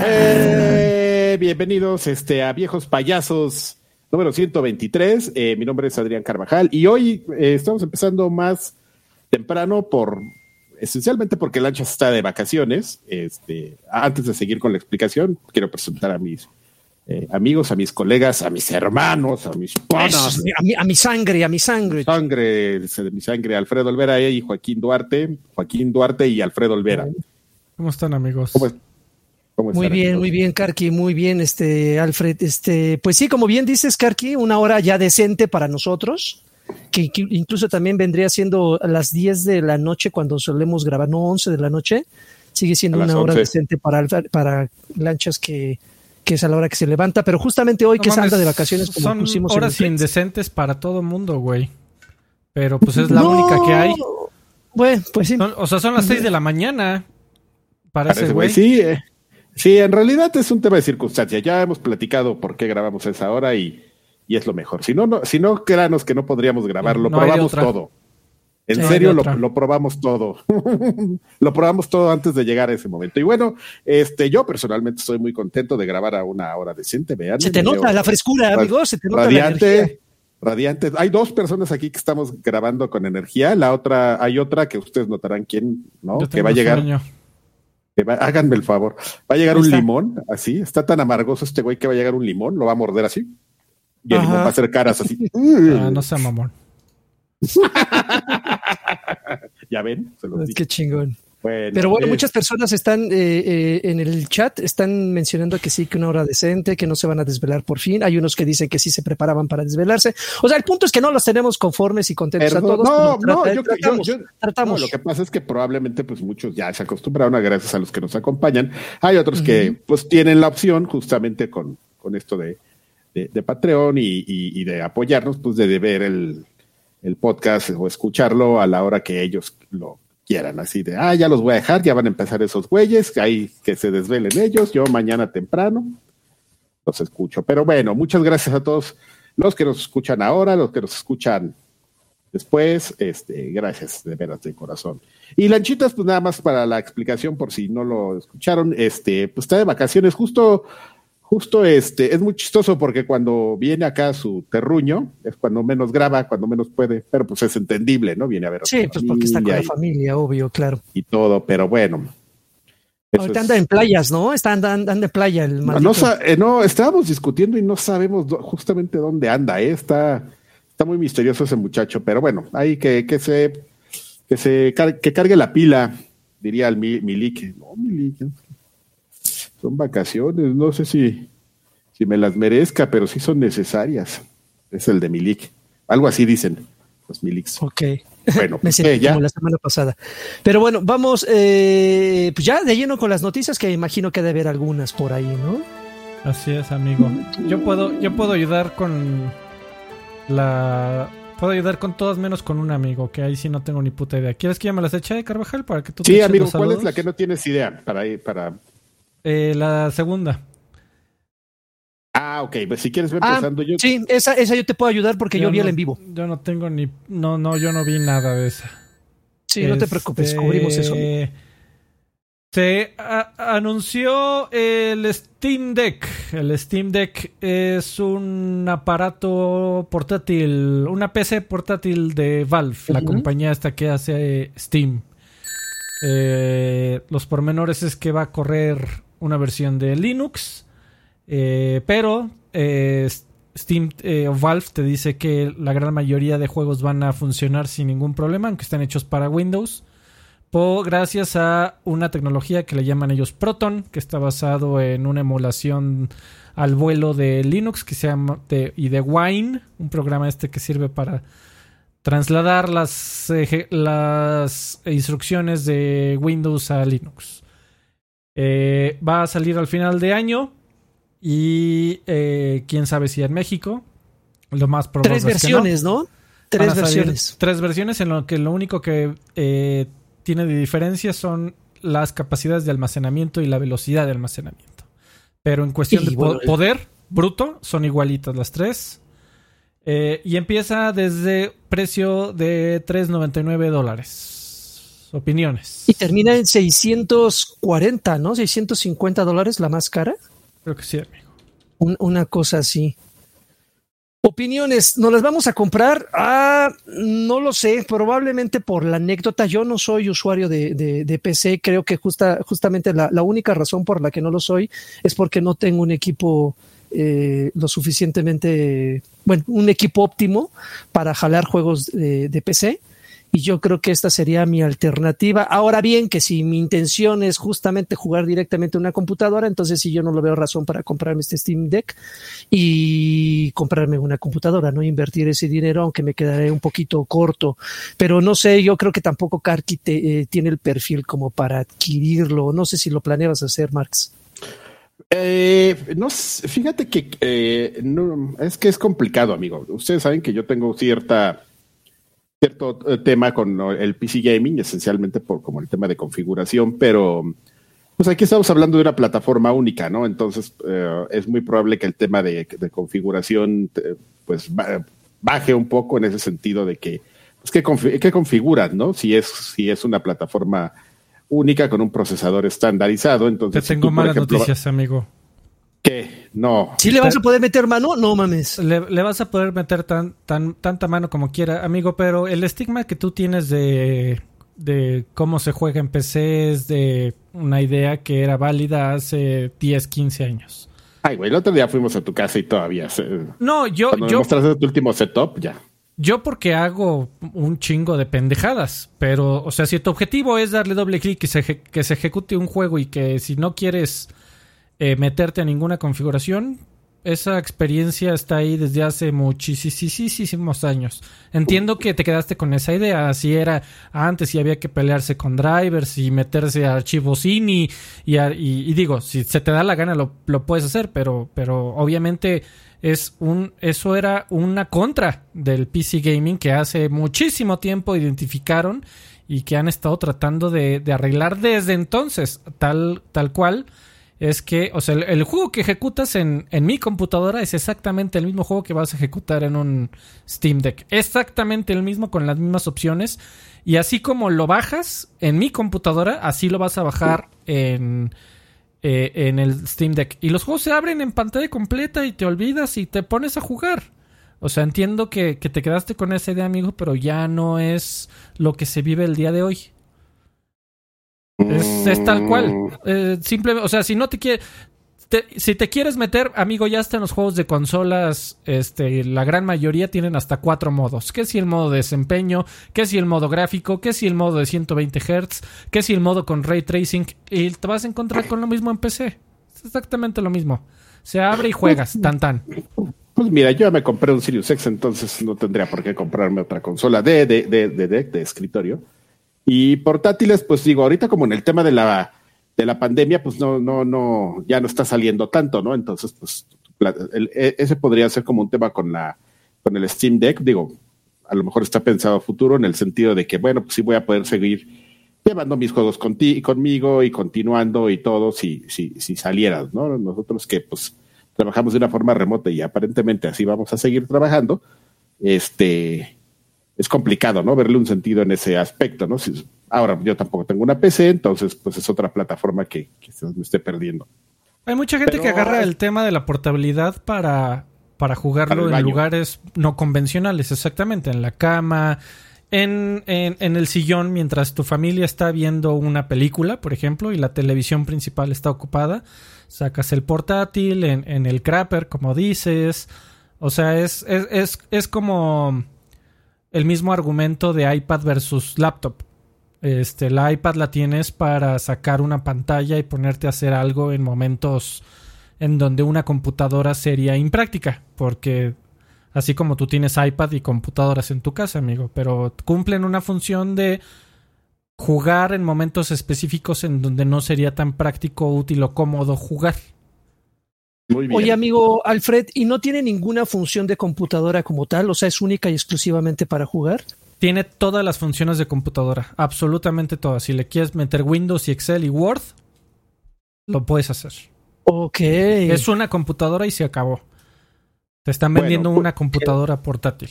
Eh, bienvenidos este, a Viejos Payasos número 123. Eh, mi nombre es Adrián Carvajal y hoy eh, estamos empezando más temprano por esencialmente porque Lanchas está de vacaciones. Este, antes de seguir con la explicación, quiero presentar a mis eh, amigos, a mis colegas, a mis hermanos, a mis panas. A mi, a mi sangre, a mi sangre. Sangre, de mi sangre, Alfredo Olvera y Joaquín Duarte, Joaquín Duarte y Alfredo Olvera. ¿Cómo están, amigos? ¿Cómo, cómo muy bien, muy bien, Karki, muy bien, este, Alfred. Este, pues sí, como bien dices, Karki, una hora ya decente para nosotros que, incluso también vendría siendo a las 10 de la noche cuando solemos grabar, no 11 de la noche, sigue siendo una hora decente para, para lanchas que, que es a la hora que se levanta, pero justamente hoy que salga de vacaciones como son pusimos horas indecentes para todo mundo, güey. Pero pues es la única que hay. Bueno, pues sí. o sea, son las 6 de la mañana. Para ese güey. Sí, eh, sí, en realidad es un tema de circunstancia. Ya hemos platicado por qué grabamos a esa hora y y es lo mejor. Si no, no, si no, créanos que no podríamos grabar, lo probamos todo. En serio, lo, probamos todo. lo probamos todo antes de llegar a ese momento. Y bueno, este, yo personalmente estoy muy contento de grabar a una hora decente. Vean. Se te nota la frescura, amigos. Se te nota radiante, radiante. Hay dos personas aquí que estamos grabando con energía. La otra, hay otra que ustedes notarán quién, ¿no? Que va a llegar. Que háganme el favor. Va a llegar un limón, así. Está tan amargoso este güey que va a llegar un limón, lo va a morder así. Y el va a hacer caras así. Ah, no sea mamón. ya ven, se los Qué chingón. Pero bueno, muchas personas están eh, eh, en el chat, están mencionando que sí, que una hora decente, que no se van a desvelar por fin. Hay unos que dicen que sí se preparaban para desvelarse. O sea, el punto es que no los tenemos conformes y contentos a todos. No, no, yo, tratamos, lo que pasa es que probablemente pues muchos ya se acostumbraron a gracias a los que nos acompañan. Hay otros que pues tienen la opción justamente con, con esto de, de, Patreon y, de apoyarnos, pues de, ver el, podcast o escucharlo a la hora que ellos lo quieran, así de, ah, ya los voy a dejar, ya van a empezar esos güeyes, ahí que se desvelen ellos, yo mañana temprano los escucho. Pero bueno, muchas gracias a todos los que nos escuchan ahora, los que nos escuchan después, este, gracias de veras de corazón. Y Lanchitas, pues nada más para la explicación, por si no lo escucharon, este, pues está de vacaciones, justo justo este, es muy chistoso porque cuando viene acá su terruño, es cuando menos graba, cuando menos puede, pero pues es entendible, ¿no? Viene a ver. sí, pues porque está con la familia, obvio, claro. Y todo, pero bueno. Ahorita anda en playas, ¿no? Está andando en playa el maldito. No, eh, no, estábamos discutiendo y no sabemos justamente dónde anda, ¿eh? Está, está muy misterioso ese muchacho, pero bueno, hay que, que se, que se, que cargue la pila, diría el Milik. No, Milik, son vacaciones, no sé si, si me las merezca, pero sí son necesarias. Es el de Milik. Algo así dicen los Miliks. Ok. Bueno, me sentí ya. como la semana pasada. Pero bueno, vamos eh, pues ya de lleno con las noticias, que imagino que debe haber algunas por ahí, ¿no? Así es, amigo. Yo puedo, yo puedo ayudar con la Puedo ayudar con todas menos con un amigo, que ahí sí no tengo ni puta idea. ¿Quieres que ya me las eche, Carvajal, para que tú Sí, amigo, ¿cuál es la que no tienes idea para, para eh, la segunda. Ah, ok. Pues si quieres ver ah, empezando yo. Sí, esa, esa yo te puedo ayudar porque yo, vi el en vivo. Yo no tengo ni. No, no, yo no vi nada de esa. Sí, no te preocupes, este, cubrimos eso. Se anunció el Steam Deck. El Steam Deck es un aparato portátil, una PC portátil de Valve, la compañía esta que hace Steam. Eh, los pormenores es que va a correr una versión de Linux, eh, pero eh, Steam eh, Valve te dice que la gran mayoría de juegos van a funcionar sin ningún problema, aunque estén hechos para Windows. gracias a una tecnología que le llaman ellos Proton, que está basado en una emulación al vuelo de Linux que se llama y de Wine, un programa este que sirve para trasladar las, las instrucciones de Windows a Linux. Eh, va a salir al final de año y eh, quién sabe si en México. Lo más probable Tres versiones, no. Tres versiones. Tres versiones en lo que lo único que eh, tiene de diferencia son las capacidades de almacenamiento y la velocidad de almacenamiento. Pero en cuestión de poder bruto son igualitas las tres. y empieza desde precio de 3.99 dólares. Opiniones. Y termina en 640, ¿no? 650 dólares la más cara. Creo que sí, amigo. una cosa así. Opiniones, ¿nos las vamos a comprar? Ah, no lo sé, probablemente por la anécdota. Yo no soy usuario de, PC, creo que justa, justamente la, única razón por la que no lo soy es porque no tengo un equipo eh, lo suficientemente, bueno, un equipo óptimo para jalar juegos de PC y yo creo que esta sería mi alternativa. Ahora bien, que si mi intención es justamente jugar directamente una computadora, entonces sí yo no lo veo razón para comprarme este Steam Deck y comprarme una computadora, no invertir ese dinero, aunque me quedaré un poquito corto. Pero no sé, yo creo que tampoco Karki eh, tiene el perfil como para adquirirlo. No sé si lo planeabas hacer, Marx. Eh, no, fíjate que eh, es que es complicado, amigo. Ustedes saben que yo tengo cierta cierto eh, tema con el PC Gaming, esencialmente por como el tema de configuración, pero pues aquí estamos hablando de una plataforma única, ¿no? Entonces eh, es muy probable que el tema de, configuración pues baje un poco en ese sentido de que pues que, que configuran, ¿no? Si es si es una plataforma única con un procesador estandarizado, entonces te tengo malas noticias, amigo. ¿Qué? No. ¿Sí le vas a poder meter mano? No mames. Le, vas a poder meter tan, tan, tanta mano como quiera, amigo, pero el estigma que tú tienes de, de cómo se juega en PC es de una idea que era válida hace 10, 15 años. Ay, güey, el otro día fuimos a tu casa y todavía. no, yo. Cuando yo mostraste tu último setup, ya. Yo porque hago un chingo de pendejadas, pero, o sea, si tu objetivo es darle doble clic y se, que se ejecute un juego y que si no quieres eh, meterte a ninguna configuración. Esa experiencia está ahí desde hace muchísimos años. Entiendo que te quedaste con esa idea. Así era antes y había que pelearse con drivers y meterse a archivos INI. Y, digo, si se te da la gana lo, puedes hacer, pero, pero obviamente es un, eso era una contra del PC Gaming que hace muchísimo tiempo identificaron y que han estado tratando de, de arreglar desde entonces, tal, tal cual es que, o sea, el, juego que ejecutas en, en, mi computadora es exactamente el mismo juego que vas a ejecutar en un Steam Deck. Exactamente el mismo con las mismas opciones. Y así como lo bajas en mi computadora, así lo vas a bajar en, eh, en el Steam Deck. Y los juegos se abren en pantalla completa y te olvidas y te pones a jugar. O sea, entiendo que, que te quedaste con esa idea, amigo, pero ya no es lo que se vive el día de hoy. Es, tal cual. Eh, simplemente, o sea, si no te quieres. si te quieres meter, amigo, ya está en los juegos de consolas, este, la gran mayoría tienen hasta cuatro modos. ¿Qué si el modo de desempeño? ¿Qué si el modo gráfico? ¿Qué si el modo de 120 Hz? ¿Qué si el modo con ray tracing? Y te vas a encontrar con lo mismo en PC. Es exactamente lo mismo. Se abre y juegas, tan tan. Pues mira, yo ya me compré un Sirius X, entonces no tendría por qué comprarme otra consola de, de, de, de, de escritorio. Y portátiles, pues digo, ahorita como en el tema de la, de la pandemia, pues no, no, no, ya no está saliendo tanto, ¿no? Entonces, pues e, ese podría ser como un tema con la, con el Steam Deck, digo, a lo mejor está pensado futuro en el sentido de que, bueno, pues sí voy a poder seguir llevando mis juegos conmigo y continuando y todo si, si, si salieras, ¿no? Nosotros que pues trabajamos de una forma remota y aparentemente así vamos a seguir trabajando, este, es complicado, ¿no? Verle un sentido en ese aspecto, ¿no? ahora, yo tampoco tengo una PC, entonces, pues es otra plataforma que, me esté perdiendo. Hay mucha gente que agarra el tema de la portabilidad para, para jugarlo en lugares no convencionales, exactamente, en la cama, en, en, el sillón mientras tu familia está viendo una película, por ejemplo, y la televisión principal está ocupada, sacas el portátil en, en el crapper, como dices. O sea, es, es, es, es como el mismo argumento de iPad versus laptop. Este, la iPad la tienes para sacar una pantalla y ponerte a hacer algo en momentos en donde una computadora sería impráctica, porque así como tú tienes iPad y computadoras en tu casa, amigo, pero cumplen una función de jugar en momentos específicos en donde no sería tan práctico, útil o cómodo jugar. Oye, amigo Alfred, ¿y no tiene ninguna función de computadora como tal? O sea, es única y exclusivamente para jugar. Tiene todas las funciones de computadora, absolutamente todas. Si le quieres meter Windows y Excel y Word, lo puedes hacer. Ok. Es una computadora y se acabó. Te están vendiendo una computadora portátil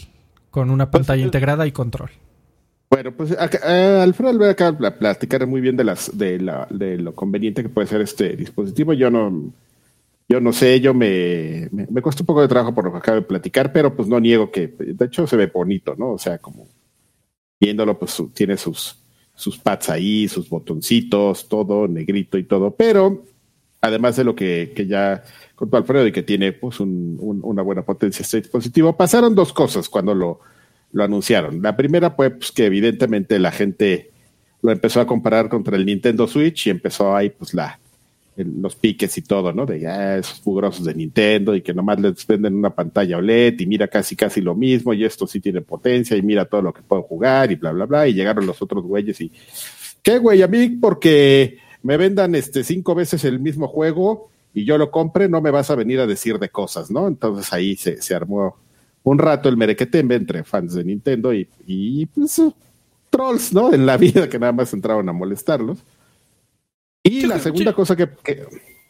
con una pues, pantalla integrada y control. Bueno, pues eh, Alfredo a acaba de platicar muy bien de las de, la, de lo conveniente que puede ser este dispositivo. Yo no yo no sé, yo me, me, cuesta un poco de trabajo por lo que acabo de platicar, pero pues no niego que de hecho se ve bonito, ¿no? O sea, como viéndolo, pues tiene sus sus pads ahí, sus botoncitos, todo negrito y todo, pero además de lo que, que ya contó Alfredo y que tiene pues un, una buena potencia este dispositivo, pasaron dos cosas cuando lo lo anunciaron. La primera fue pues, que evidentemente la gente lo empezó a comparar contra el Nintendo Switch y empezó ahí pues la los piques y todo, ¿no? De ya ah, esos mugrosos de Nintendo y que nomás les venden una pantalla OLED y mira casi casi lo mismo y esto sí tiene potencia y mira todo lo que puedo jugar y bla bla bla y llegaron los otros güeyes y qué güey a mí porque me vendan este cinco veces el mismo juego y yo lo compre no me vas a venir a decir de cosas, ¿no? Entonces ahí se, se armó un rato el merequetembe entre fans de Nintendo y, y pues, trolls, ¿no? En la vida que nada más entraron a molestarlos. Y la segunda cosa que,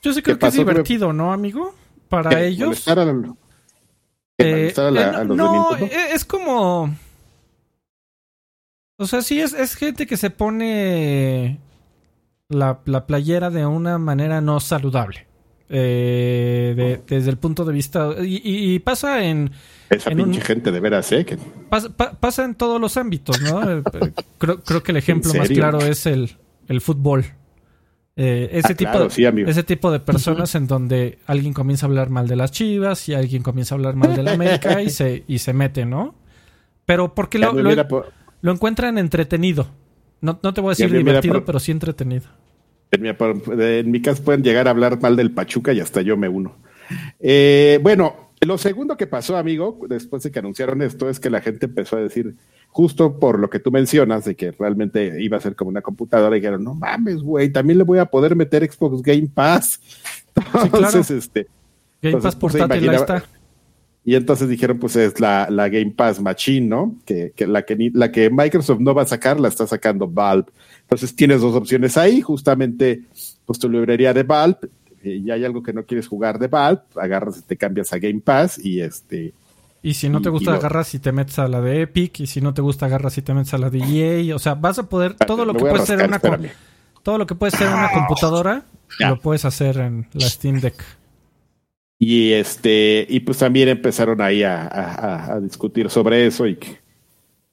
Yo sí creo que, es divertido, ¿no, amigo? Para ellos. Eh, a, los no, de Nintendo. es como... O sea, sí es, es gente que se pone la, la playera de una manera no saludable. Eh, desde el punto de vista. Y, pasa en. Esa pinche gente de veras, ¿eh? Pasa, en todos los ámbitos, ¿no? Eh, creo, creo, que el ejemplo más claro es el, el fútbol. Eh, ese, ah, tipo, ese tipo de personas en donde alguien comienza a hablar mal de las chivas y alguien comienza a hablar mal de la América y se, y se mete, ¿no? Pero porque lo, lo, encuentran entretenido. No, no te voy a decir divertido, pero sí entretenido. En mi, en mi, caso pueden llegar a hablar mal del Pachuca y hasta yo me uno. Eh, bueno, lo segundo que pasó, amigo, después de que anunciaron esto, es que la gente empezó a decir, justo por lo que tú mencionas, de que realmente iba a ser como una computadora, y dijeron, no mames, güey, también le voy a poder meter Xbox Game Pass. Entonces, este. Game Pass pues, portátil, ahí está. Y entonces dijeron, pues es la, la Game Pass Machine, ¿no? Que, que, la que la que Microsoft no va a sacar, la está sacando Valve. Entonces tienes dos opciones ahí, justamente, pues tu librería de Valve, y hay algo que no quieres jugar de Valve, agarras y te cambias a Game Pass y este... Y si no te gusta, agarras y te metes a la de Epic, y si no te gusta, agarras y te metes a la de EA, o sea, vas a poder, todo lo que puede ser una... Todo lo que puede ser una computadora, lo puedes hacer en la Steam Deck. Y este, y pues también empezaron ahí a, discutir sobre eso y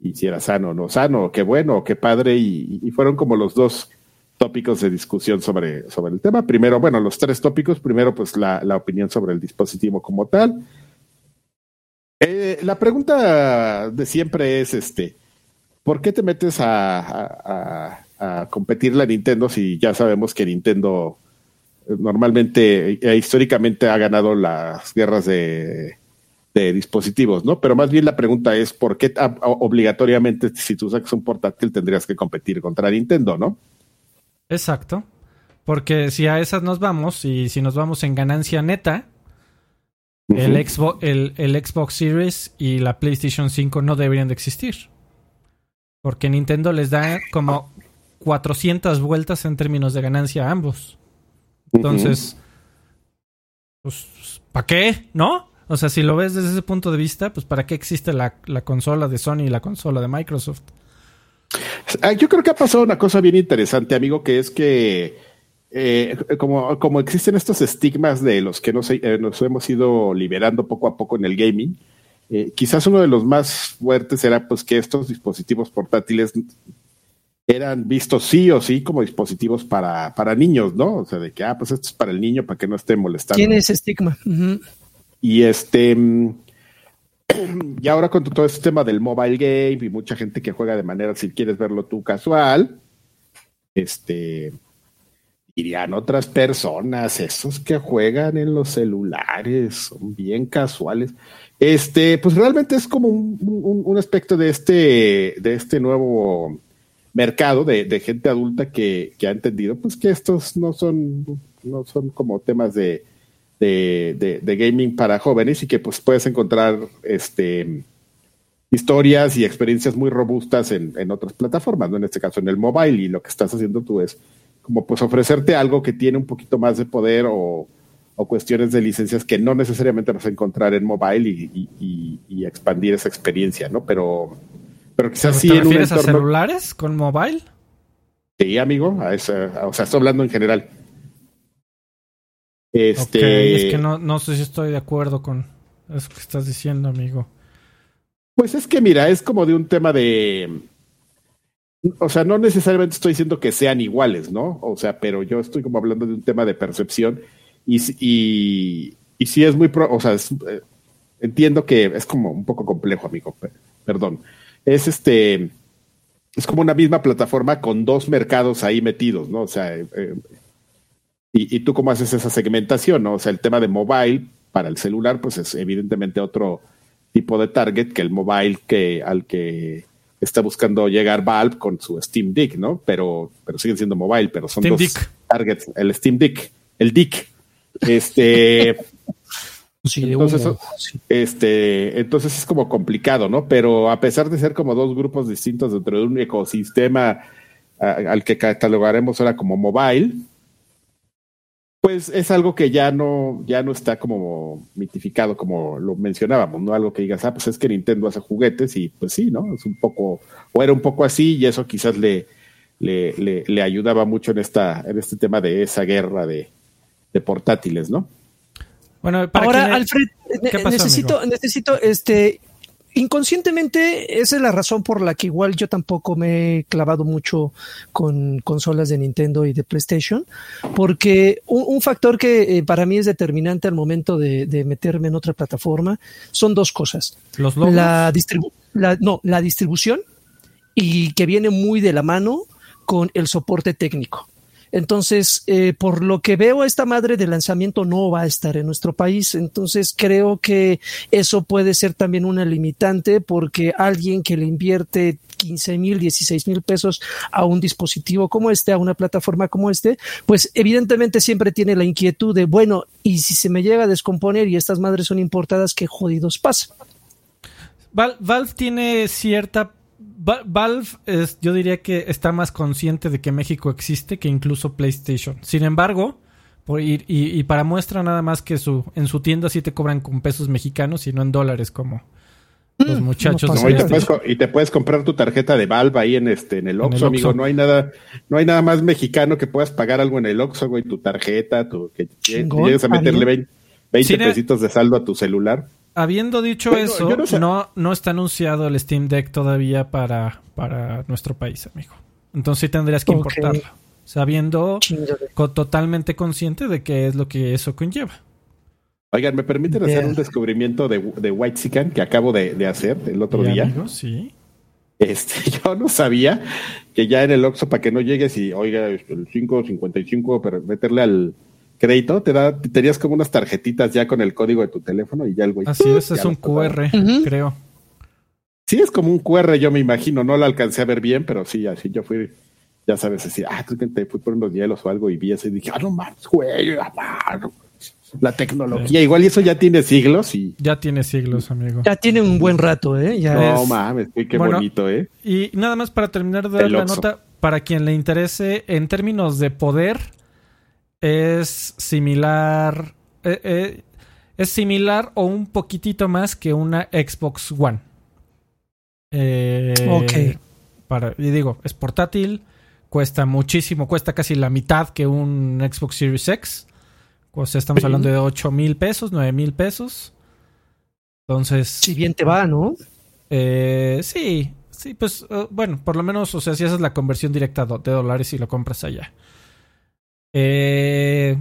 y si era sano o no sano, qué bueno, qué padre, y, fueron como los dos tópicos de discusión sobre, sobre el tema. Primero, bueno, los tres tópicos. Primero, pues la, opinión sobre el dispositivo como tal. Eh, la pregunta de siempre es este, ¿por qué te metes a, a, competir la Nintendo si ya sabemos que Nintendo normalmente e históricamente ha ganado las guerras de, dispositivos, ¿no? Pero más bien la pregunta es por qué obligatoriamente si tú sacas un portátil tendrías que competir contra Nintendo, ¿no? Exacto. Porque si a esas nos vamos y si nos vamos en ganancia neta, el, Xbox, el, el Xbox Series y la PlayStation 5 no deberían de existir. Porque Nintendo les da como 400 vueltas en términos de ganancia a ambos. Entonces, pues, ¿para qué? ¿No? O sea, si lo ves desde ese punto de vista, pues ¿para qué existe la, consola de Sony y la consola de Microsoft? Ah, yo creo que ha pasado una cosa bien interesante, amigo, que es que eh, como, como existen estos estigmas de los que nos, eh, nos hemos ido liberando poco a poco en el gaming, eh, quizás uno de los más fuertes era pues que estos dispositivos portátiles eran vistos sí o sí como dispositivos para, para niños, ¿no? O sea, de que, ah, pues esto es para el niño, para que no esté molestando. Tiene ese estigma. Y este, y ahora con todo este tema del mobile game y mucha gente que juega de manera, si quieres verlo tú, casual, este, dirían otras personas, esos que juegan en los celulares, son bien casuales. Este, pues realmente es como un, un aspecto de este, de este nuevo mercado de, gente adulta que, ha entendido pues que estos no son, no son como temas de, de, gaming para jóvenes y que pues puedes encontrar este historias y experiencias muy robustas en, en otras plataformas, ¿no? En este caso en el mobile, y lo que estás haciendo tú es como pues ofrecerte algo que tiene un poquito más de poder o, cuestiones de licencias que no necesariamente vas a encontrar en mobile y, y expandir esa experiencia, ¿no? Pero Pero quizás sí ¿Te refieres a celulares con mobile? Sí, amigo, a esa, o sea, estoy hablando en general. Este... es que no, no sé si estoy de acuerdo con eso que estás diciendo, amigo. Pues es que mira, es como de un tema de o sea, no necesariamente estoy diciendo que sean iguales, ¿no? O sea, pero yo estoy como hablando de un tema de percepción y, y, y sí es muy, o sea, eh, entiendo que es como un poco complejo, amigo, perdón. Es este, es como una misma plataforma con dos mercados ahí metidos, ¿no? O sea, eh, eh, y, y, tú cómo haces esa segmentación, ¿no? O sea, el tema de mobile para el celular, pues es evidentemente otro tipo de target que el mobile que al que está buscando llegar Valve con su Steam Deck, ¿no? Pero, pero siguen siendo mobile, pero son dos targets. El Steam Deck, el Dick. Este. entonces, este, entonces es como complicado, ¿no? Pero a pesar de ser como dos grupos distintos dentro de un ecosistema al que catalogaremos ahora como mobile, pues es algo que ya no, ya no está como mitificado como lo mencionábamos, ¿no? Algo que digas, ah, pues es que Nintendo hace juguetes y pues sí, ¿no? Es un poco, o era un poco así y eso quizás le, le, le, ayudaba mucho en esta, en este tema de esa guerra de, de portátiles, ¿no? Bueno, ahora, Alfred, necesito, necesito este inconscientemente esa es la razón por la que igual yo tampoco me he clavado mucho con consolas de Nintendo y de PlayStation, porque un, factor que eh, para mí es determinante al momento de, meterme en otra plataforma son dos cosas. Los La, la, no, la distribución y que viene muy de la mano con el soporte técnico. Entonces, eh, por lo que veo, esta madre de lanzamiento no va a estar en nuestro país. Entonces, creo que eso puede ser también una limitante porque alguien que le invierte 15 mil, 16 mil pesos a un dispositivo como este, a una plataforma como este, pues evidentemente siempre tiene la inquietud de, bueno, y si se me llega a descomponer y estas madres son importadas, ¿qué jodidos pasa? Valve tiene cierta Valve es, yo diría que está más consciente de que México existe que incluso PlayStation. Sin embargo, por ir, y, para muestra nada más que su, en su tienda sí te cobran con pesos mexicanos y no en dólares como los mm, muchachos. y, te puedes, comprar tu tarjeta de Valve ahí en este en el Oxxo, amigo. No hay nada, no hay nada más mexicano que puedas pagar algo en el Oxxo, güey, tu tarjeta, tu, que llegues a meterle 20, 20 pesitos de saldo a tu celular. Habiendo dicho eso, no, no, está anunciado el Steam Deck todavía para, para nuestro país, amigo. Entonces sí tendrías que importarlo. Sabiendo, totalmente consciente de qué es lo que eso conlleva. Oigan, ¿me permiten hacer un descubrimiento de, de White Sican que acabo de, hacer el otro día? sí. Este, yo no sabía que ya en el Oxxo, para que no llegues y, oiga, el 555, pero meterle al, crédito, te da, tenías como unas tarjetitas ya con el código de tu teléfono y ya el güey. Así es, es un QR, creo. Sí, es como un QR, yo me imagino, no lo alcancé a ver bien, pero sí, así yo fui, ya sabes, así, ah, tú te fui por unos hielos o algo y vi eso y dije, ah, no mames, güey, la tecnología, igual y eso ya tiene siglos y... Ya tiene siglos, amigo. Ya tiene un buen rato, ¿eh? Ya no mames, qué bonito, ¿eh? Y nada más para terminar de dar la nota, para quien le interese, en términos de poder, es similar. Eh, eh, es similar o un poquitito más que una Xbox One. Eh, ok. Para, y digo, es portátil, cuesta muchísimo, cuesta casi la mitad que un Xbox Series X. O sea, estamos hablando de 8 mil pesos, 9 mil pesos. Entonces. Si bien te va, ¿no? Eh, sí, sí, pues bueno, por lo menos, o sea, si haces la conversión directa de dólares y lo compras allá. Eh,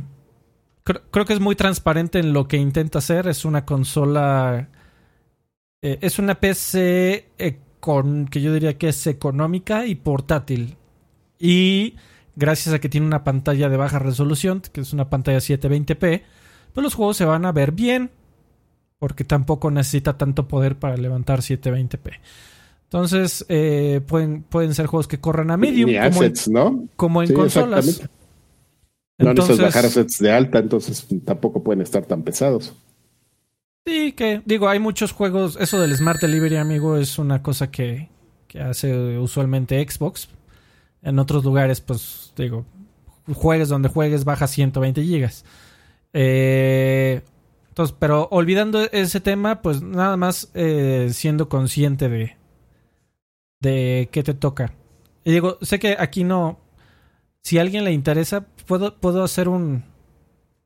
creo, que es muy transparente en lo que intenta hacer. Es una consola. Eh, es una PC con, que yo diría que es económica y portátil. Y gracias a que tiene una pantalla de baja resolución, que es una pantalla 720p, pues los juegos se van a ver bien. Porque tampoco necesita tanto poder para levantar 720p. Entonces, eh, pueden, pueden ser juegos que corran a medium. como, en, ¿no? como en consolas. No entonces, bajar de alta, entonces tampoco pueden estar tan pesados. Sí, que digo, hay muchos juegos. Eso del Smart Delivery, amigo, es una cosa que, que hace usualmente Xbox. En otros lugares, pues digo, juegues donde juegues, baja 120 gigas. Eh, entonces, pero olvidando ese tema, pues nada más eh, siendo consciente de, de qué te toca. Y digo, sé que aquí no. Si a alguien le interesa, puedo, puedo hacer un,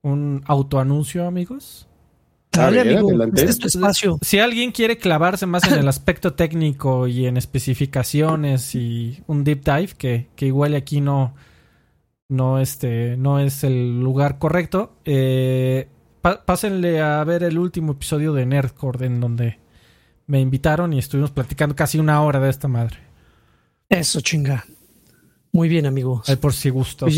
un autoanuncio, amigos. Dale, amigo, este espacio. Si alguien quiere clavarse más en el aspecto técnico y en especificaciones y un deep dive, que, que igual aquí no, no, este, no es el lugar correcto, eh, pásenle a ver el último episodio de Nerdcore en donde me invitaron y estuvimos platicando casi una hora de esta madre. Eso, chinga. Muy bien, amigos. Ay, por si gusta. Pues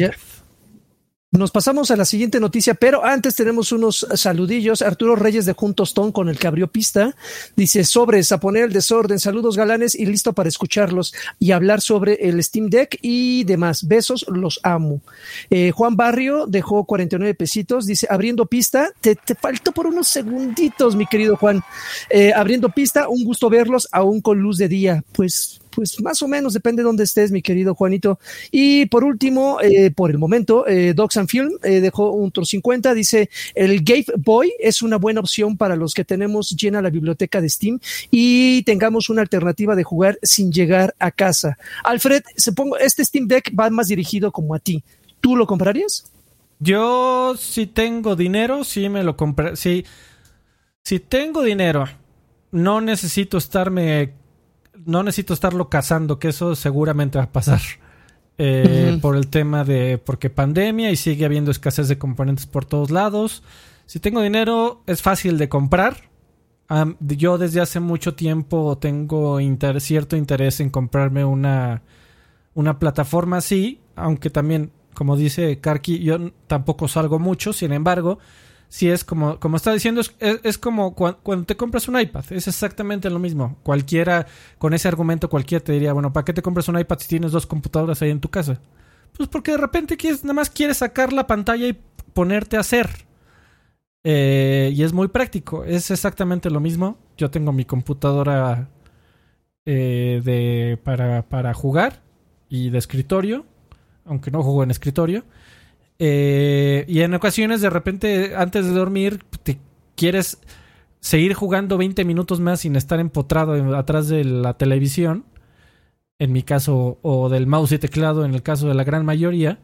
nos pasamos a la siguiente noticia, pero antes tenemos unos saludillos. Arturo Reyes de Juntos Ton con el que abrió pista. Dice sobres a poner el desorden. Saludos galanes y listo para escucharlos y hablar sobre el Steam Deck y demás. Besos, los amo. Eh, Juan Barrio dejó 49 pesitos. Dice abriendo pista. Te, te faltó por unos segunditos, mi querido Juan. Eh, abriendo pista, un gusto verlos aún con luz de día. Pues pues más o menos depende de dónde estés, mi querido Juanito. Y por último, eh, por el momento, eh, Docs and Film eh, dejó un tour 50, dice, el Game Boy es una buena opción para los que tenemos llena la biblioteca de Steam y tengamos una alternativa de jugar sin llegar a casa. Alfred, supongo, este Steam Deck va más dirigido como a ti. ¿Tú lo comprarías? Yo, si tengo dinero, sí me lo compré. Si, si tengo dinero, no necesito estarme no necesito estarlo cazando, que eso seguramente va a pasar. Eh, por el tema de porque pandemia y sigue habiendo escasez de componentes por todos lados. Si tengo dinero, es fácil de comprar. yo desde hace mucho tiempo tengo cierto interés en comprarme una, una plataforma así, aunque también, como dice Karki, yo tampoco salgo mucho, sin embargo, si es como, como está diciendo, es, como cuando, te compras un iPad, es exactamente lo mismo. Cualquiera, con ese argumento, cualquiera te diría, bueno, ¿para qué te compras un iPad si tienes dos computadoras ahí en tu casa? Pues porque de repente quieres, nada más quieres sacar la pantalla y ponerte a hacer. Eh, y es muy práctico, es exactamente lo mismo. Yo tengo mi computadora eh, de, para, para jugar y de escritorio, aunque no juego en escritorio. Eh, y en ocasiones, de repente, antes de dormir, te quieres seguir jugando 20 minutos más sin estar empotrado atrás de la televisión. En mi caso, o del mouse y teclado, en el caso de la gran mayoría.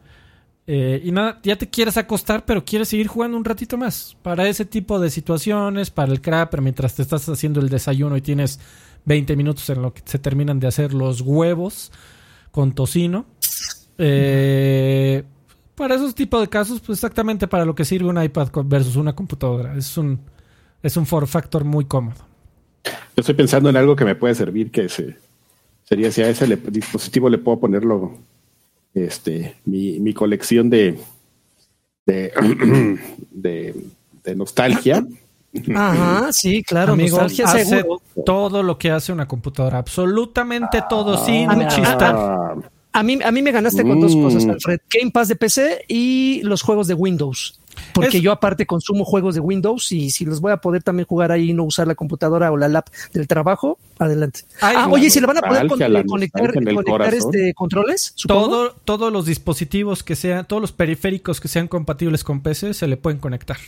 Eh, y nada, ya te quieres acostar, pero quieres seguir jugando un ratito más. Para ese tipo de situaciones, para el crapper, mientras te estás haciendo el desayuno y tienes 20 minutos en lo que se terminan de hacer los huevos con tocino. Eh, para esos tipos de casos, pues exactamente para lo que sirve un iPad versus una computadora. Es un, es un form factor muy cómodo. Yo estoy pensando en algo que me puede servir, que sería si a ese dispositivo le puedo ponerlo, este, mi, colección de, de, de, nostalgia. Ajá, sí, claro, nostalgia hace todo lo que hace una computadora, absolutamente todo, sin chistar. A mí, a mí me ganaste con dos cosas, mm. Alfred. Game Pass de PC y los juegos de Windows. Porque yo aparte consumo juegos de Windows y si los voy a poder también jugar ahí y no usar la computadora o la lap del trabajo, adelante. ah, oye, si le van a poder conectar, conectar este, controles, Todo, todos los dispositivos que sean, todos los periféricos que sean compatibles con PC se le pueden conectar.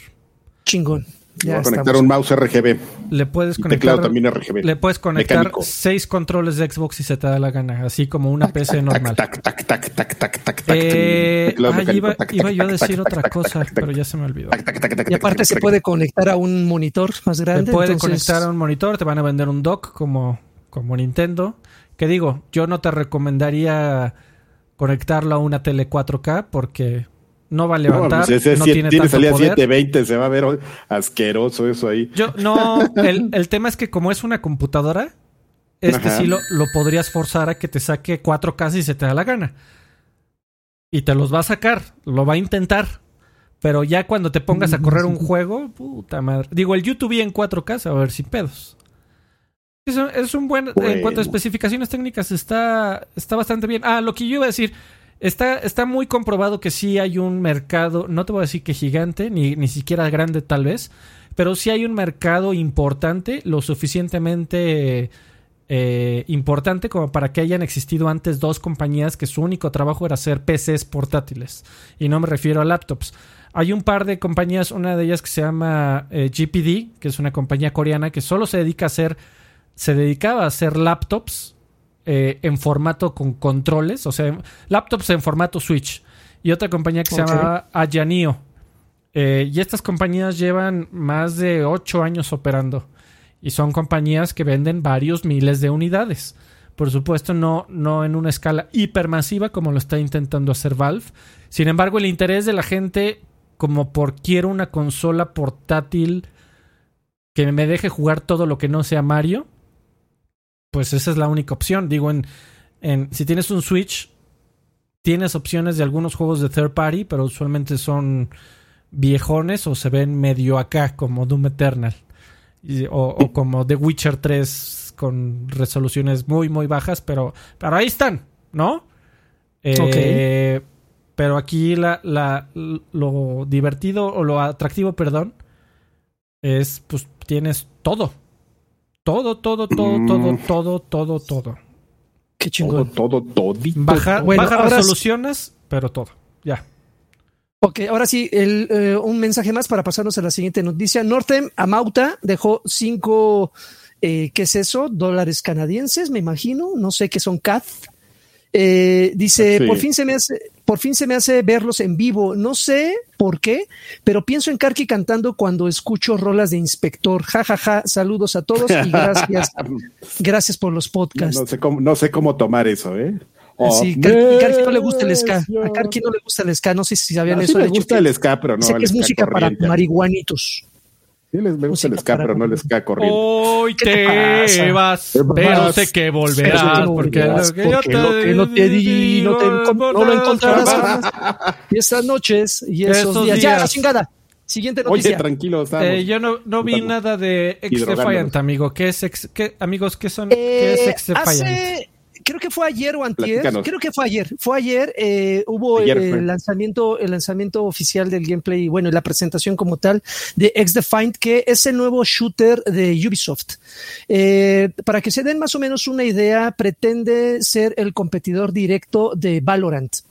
Chingón. Ya conectar un mouse RGB. Le puedes conectar. también RGB. Le puedes conectar seis controles de Xbox si se te da la gana, así como una PC normal. Tac, tac, tac, tac, tac, tac, tac. iba, yo a decir otra cosa, pero ya se me olvidó. Y aparte se puede conectar a un monitor más grande. Se puede conectar a un monitor, te van a vender un dock como, como Nintendo. Que digo, yo no te recomendaría conectarlo a una tele 4K porque no va a levantar. No, pues no tiene, tiene salida 720, se va a ver asqueroso eso ahí. Yo, no, el, el tema es que como es una computadora, este sí lo, lo, podrías forzar a que te saque 4K si se te da la gana. Y te los va a sacar, lo va a intentar. Pero ya cuando te pongas a correr un juego, puta madre. Digo, el YouTube en 4K a ver sin pedos. Es un, es un buen. En cuanto a especificaciones técnicas, está, está bastante bien. Ah, lo que yo iba a decir. Está, está muy comprobado que sí hay un mercado, no te voy a decir que gigante, ni, ni siquiera grande tal vez, pero sí hay un mercado importante, lo suficientemente eh, importante como para que hayan existido antes dos compañías que su único trabajo era hacer PCs portátiles. Y no me refiero a laptops. Hay un par de compañías, una de ellas que se llama eh, GPD, que es una compañía coreana que solo se dedica a hacer, se dedicaba a hacer laptops eh, en formato con controles, o sea, laptops en formato Switch. Y otra compañía que se llama Ayanio. Eh, y estas compañías llevan más de 8 años operando. Y son compañías que venden varios miles de unidades. Por supuesto, no, no en una escala hipermasiva como lo está intentando hacer Valve. Sin embargo, el interés de la gente, como por quiero una consola portátil que me deje jugar todo lo que no sea Mario, pues esa es la única opción. Digo, en, en si tienes un Switch, tienes opciones de algunos juegos de third party, pero usualmente son viejones o se ven medio acá, como Doom Eternal. o, como The Witcher 3 con resoluciones muy, muy bajas, pero, pero ahí están, ¿no? Eh, pero aquí la, la, lo divertido o lo atractivo, perdón, es pues tienes todo. Todo, todo, todo, mm. todo, todo, todo, todo. Qué chingón. Todo, todo, todo. Baja, resoluciones, pero todo. Ya. Ok, ahora sí, el, eh, un mensaje más para pasarnos a la siguiente noticia. Nortem Amauta dejó cinco eh, ¿Qué es eso? Dólares canadienses, me imagino. No sé qué son CAD. Eh, dice, por fin se me hace, por fin se me hace verlos en vivo. No sé por qué, pero pienso en Karki cantando cuando escucho rolas de inspector. Ja, ja, ja. Saludos a todos y gracias. gracias por los podcasts. No, sé, cómo, no sé cómo tomar eso, ¿eh? sí, Karki, no le gusta el ska. A Karki no le gusta el ska. No sé si sabían eso. Sí le gusta el ska, pero no. Sé que es música para marihuanitos. Sí, les me gusta el ska, pero no el ska corriente. Hoy te, vas, pero sé que volverás. Porque, lo que, yo te, no te di, no, te, no lo encontrarás Y estas noches y esos, días. Ya, la chingada. Siguiente noticia. Oye, tranquilo, eh, yo no, no vi nada de Ex Defiant, amigo. ¿Qué es ex, qué, amigos, ¿qué son? ¿Qué es Ex Defiant? Hace creo que fue ayer o antier, creo que fue ayer, fue ayer, eh, hubo el lanzamiento, el lanzamiento oficial del gameplay, bueno, la presentación como tal de X Defined, que es el nuevo shooter de Ubisoft. Eh, para que se den más o menos una idea, pretende ser el competidor directo de Valorant.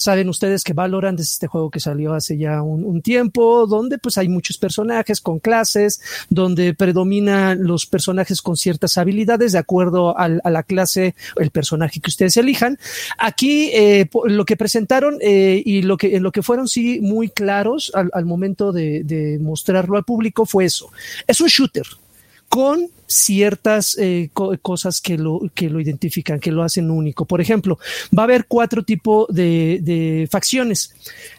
Saben ustedes que Valorant es este juego que salió hace ya un, tiempo, donde pues hay muchos personajes con clases, donde predominan los personajes con ciertas habilidades de acuerdo a la clase, el personaje que ustedes elijan. Aquí eh, lo que presentaron eh, y lo que, lo que fueron sí muy claros al, momento de mostrarlo al público fue eso. Es un shooter con ciertas eh, cosas que lo, que lo identifican, que lo hacen único. Por ejemplo, va a haber cuatro tipos de, facciones.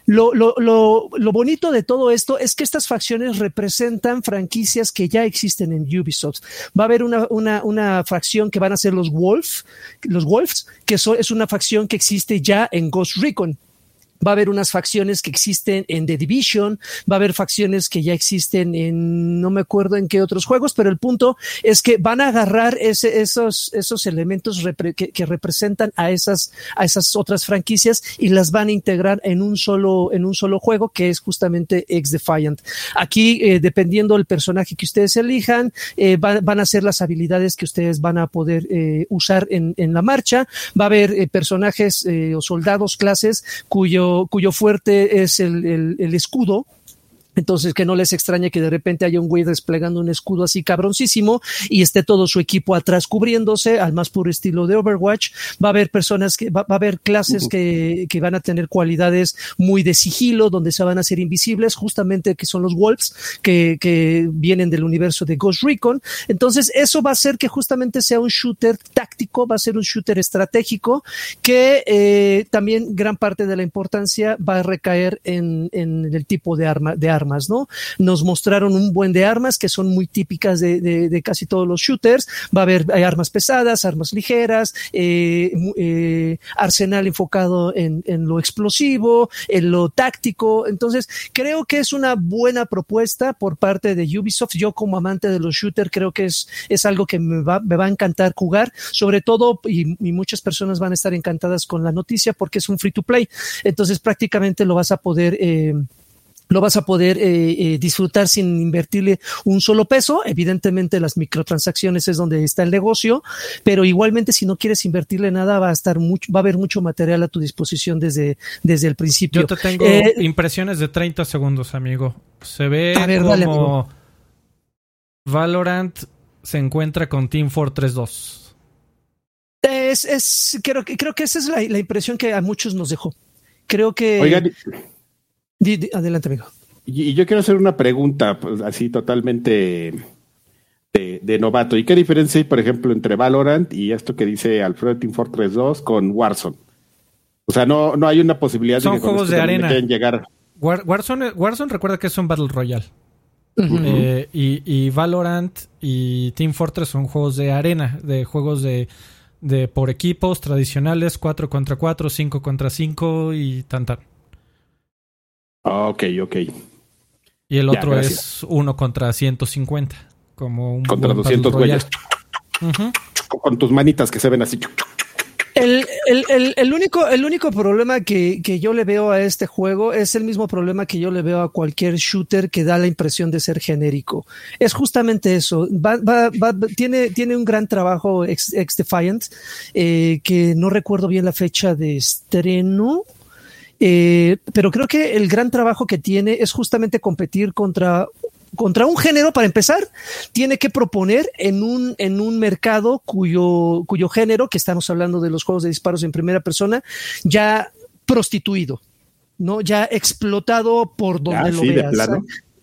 Lo, lo, lo, lo, bonito de todo esto es que estas facciones representan franquicias que ya existen en Ubisoft. Va a haber una, una, una facción que van a ser los Wolf, los Wolves, que es una facción que existe ya en Ghost Recon va a haber unas facciones que existen en The Division, va a haber facciones que ya existen en no me acuerdo en qué otros juegos, pero el punto es que van a agarrar ese, esos, esos elementos que, representan a esas, a esas otras franquicias y las van a integrar en un solo, en un solo juego que es justamente X Defiant. Aquí, eh, dependiendo del personaje que ustedes elijan, eh, van a ser las habilidades que ustedes van a poder eh, usar en, en, la marcha. Va a haber personajes o soldados, clases, cuyo cuyo, fuerte es el, el escudo, entonces, que no les extrañe que de repente haya un güey desplegando un escudo así cabroncísimo y esté todo su equipo atrás cubriéndose al más puro estilo de Overwatch. Va a haber personas que, va, a haber clases que, que, van a tener cualidades muy de sigilo, donde se van a hacer invisibles, justamente que son los Wolves, que, que vienen del universo de Ghost Recon. Entonces, eso va a hacer que justamente sea un shooter táctico, va a ser un shooter estratégico, que eh, también gran parte de la importancia va a recaer en, en el tipo de arma, de arma armas, ¿no? Nos mostraron un buen de armas que son muy típicas de, casi todos los shooters. Va a haber hay armas pesadas, armas ligeras, eh, eh, arsenal enfocado en, lo explosivo, en lo táctico. Entonces, creo que es una buena propuesta por parte de Ubisoft. Yo como amante de los shooters creo que es, es algo que me va, me va a encantar jugar, sobre todo, y, muchas personas van a estar encantadas con la noticia porque es un free to play. Entonces, prácticamente lo vas a poder eh, lo vas a poder eh, eh, disfrutar sin invertirle un solo peso. Evidentemente las microtransacciones es donde está el negocio, pero igualmente si no quieres invertirle nada va a estar mucho, va a haber mucho material a tu disposición desde, desde el principio. Yo te tengo eh, impresiones de 30 segundos, amigo. Se ve como Valorant se encuentra con Team Fortress 2. Es, es, creo, creo que esa es la, impresión que a muchos nos dejó. Creo que. Oigan. Adelante, amigo. Y, yo quiero hacer una pregunta, pues, así totalmente de, novato. ¿Y qué diferencia hay, por ejemplo, entre Valorant y esto que dice Alfredo Team Fortress 2 con Warzone? O sea, no, no hay una posibilidad de que juegos de arena. llegar. Warzone, Warzone recuerda que es un Battle Royale. Eh, y, Valorant y Team Fortress son juegos de arena, de juegos de, de por equipos tradicionales, 4 contra 4, 5 contra 5 y tan tan. Ah, ok, ok. Y el otro es 1 contra 150, como un contra 200 güeyes. Con tus manitas que se ven así. El, el, el, único, el único problema que, que, yo le veo a este juego es el mismo problema que yo le veo a cualquier shooter que da la impresión de ser genérico. Es justamente eso. Va, va, va, tiene, tiene un gran trabajo ex, Defiant, eh, que no recuerdo bien la fecha de estreno. Eh, pero creo que el gran trabajo que tiene es justamente competir contra contra un género, para empezar, tiene que proponer en un, en un mercado cuyo, cuyo género, que estamos hablando de los juegos de disparos en primera persona, ya prostituido, ¿no? Ya explotado por donde ah, lo veas.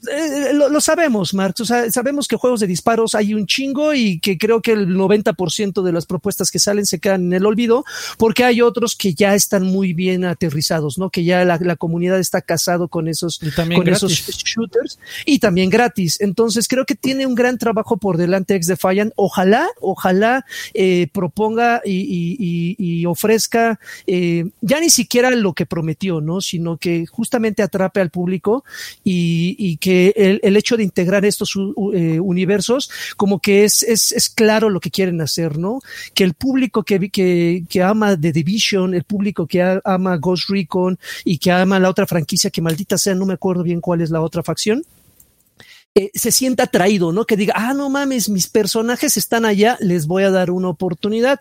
Eh, lo, sabemos, Marx. O sea, sabemos que juegos de disparos hay un chingo y que creo que el 90% de las propuestas que salen se quedan en el olvido porque hay otros que ya están muy bien aterrizados, ¿no? Que ya la, comunidad está casado con esos, con esos shooters y también gratis. Entonces creo que tiene un gran trabajo por delante Ex Defiant. Ojalá, ojalá eh, proponga y, ofrezca eh, ya ni siquiera lo que prometió, ¿no? Sino que justamente atrape al público y que el, hecho de integrar estos eh, universos como que es, es, es, claro lo que quieren hacer, ¿no? Que el público que, que, que ama The Division, el público que ama Ghost Recon y que ama la otra franquicia que maldita sea, no me acuerdo bien cuál es la otra facción, eh, se sienta atraído, ¿no? Que diga, ah, no mames, mis personajes están allá, les voy a dar una oportunidad.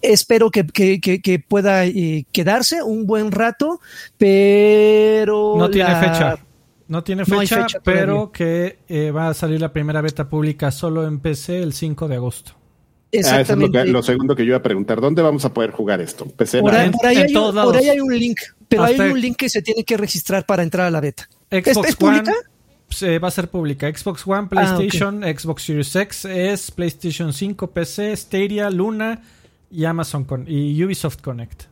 Espero que, que, que, pueda eh, quedarse un buen rato, pero... No tiene fecha. No tiene fecha, pero que eh, va a salir la primera beta pública solo en PC el 5 de agosto. Exactamente. Ah, es lo, segundo que yo iba a preguntar. ¿Dónde vamos a poder jugar esto? PC por, ahí, hay, un, link, pero hay un link que se tiene que registrar para entrar a la beta. Xbox ¿Es, pública? va a ser pública. Xbox One, ah, PlayStation, Xbox Series X es PlayStation 5, PC, Stadia, Luna y Amazon con, y Ubisoft Connect.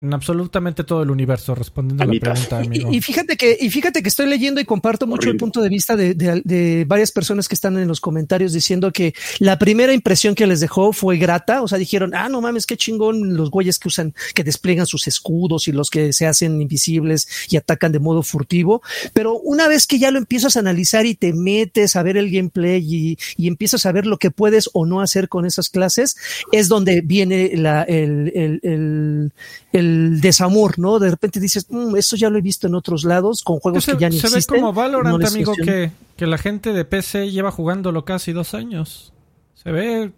En absolutamente todo el universo, respondiendo a la pregunta, amigo. Y, fíjate que, y fíjate que estoy leyendo y comparto mucho el punto de vista de, de, varias personas que están en los comentarios diciendo que la primera impresión que les dejó fue grata. O sea, dijeron, ah, no mames, qué chingón los güeyes que usan, que despliegan sus escudos y los que se hacen invisibles y atacan de modo furtivo. Pero una vez que ya lo empiezas a analizar y te metes a ver el gameplay y, y empiezas a ver lo que puedes o no hacer con esas clases, es donde viene la, el, el, el el desamor, ¿no? De repente dices, mm, eso ya lo he visto en otros lados, con juegos que ya ni existen. Se ve como Valorant, amigo, que, que la gente de PC lleva jugándolo casi dos años. Se ve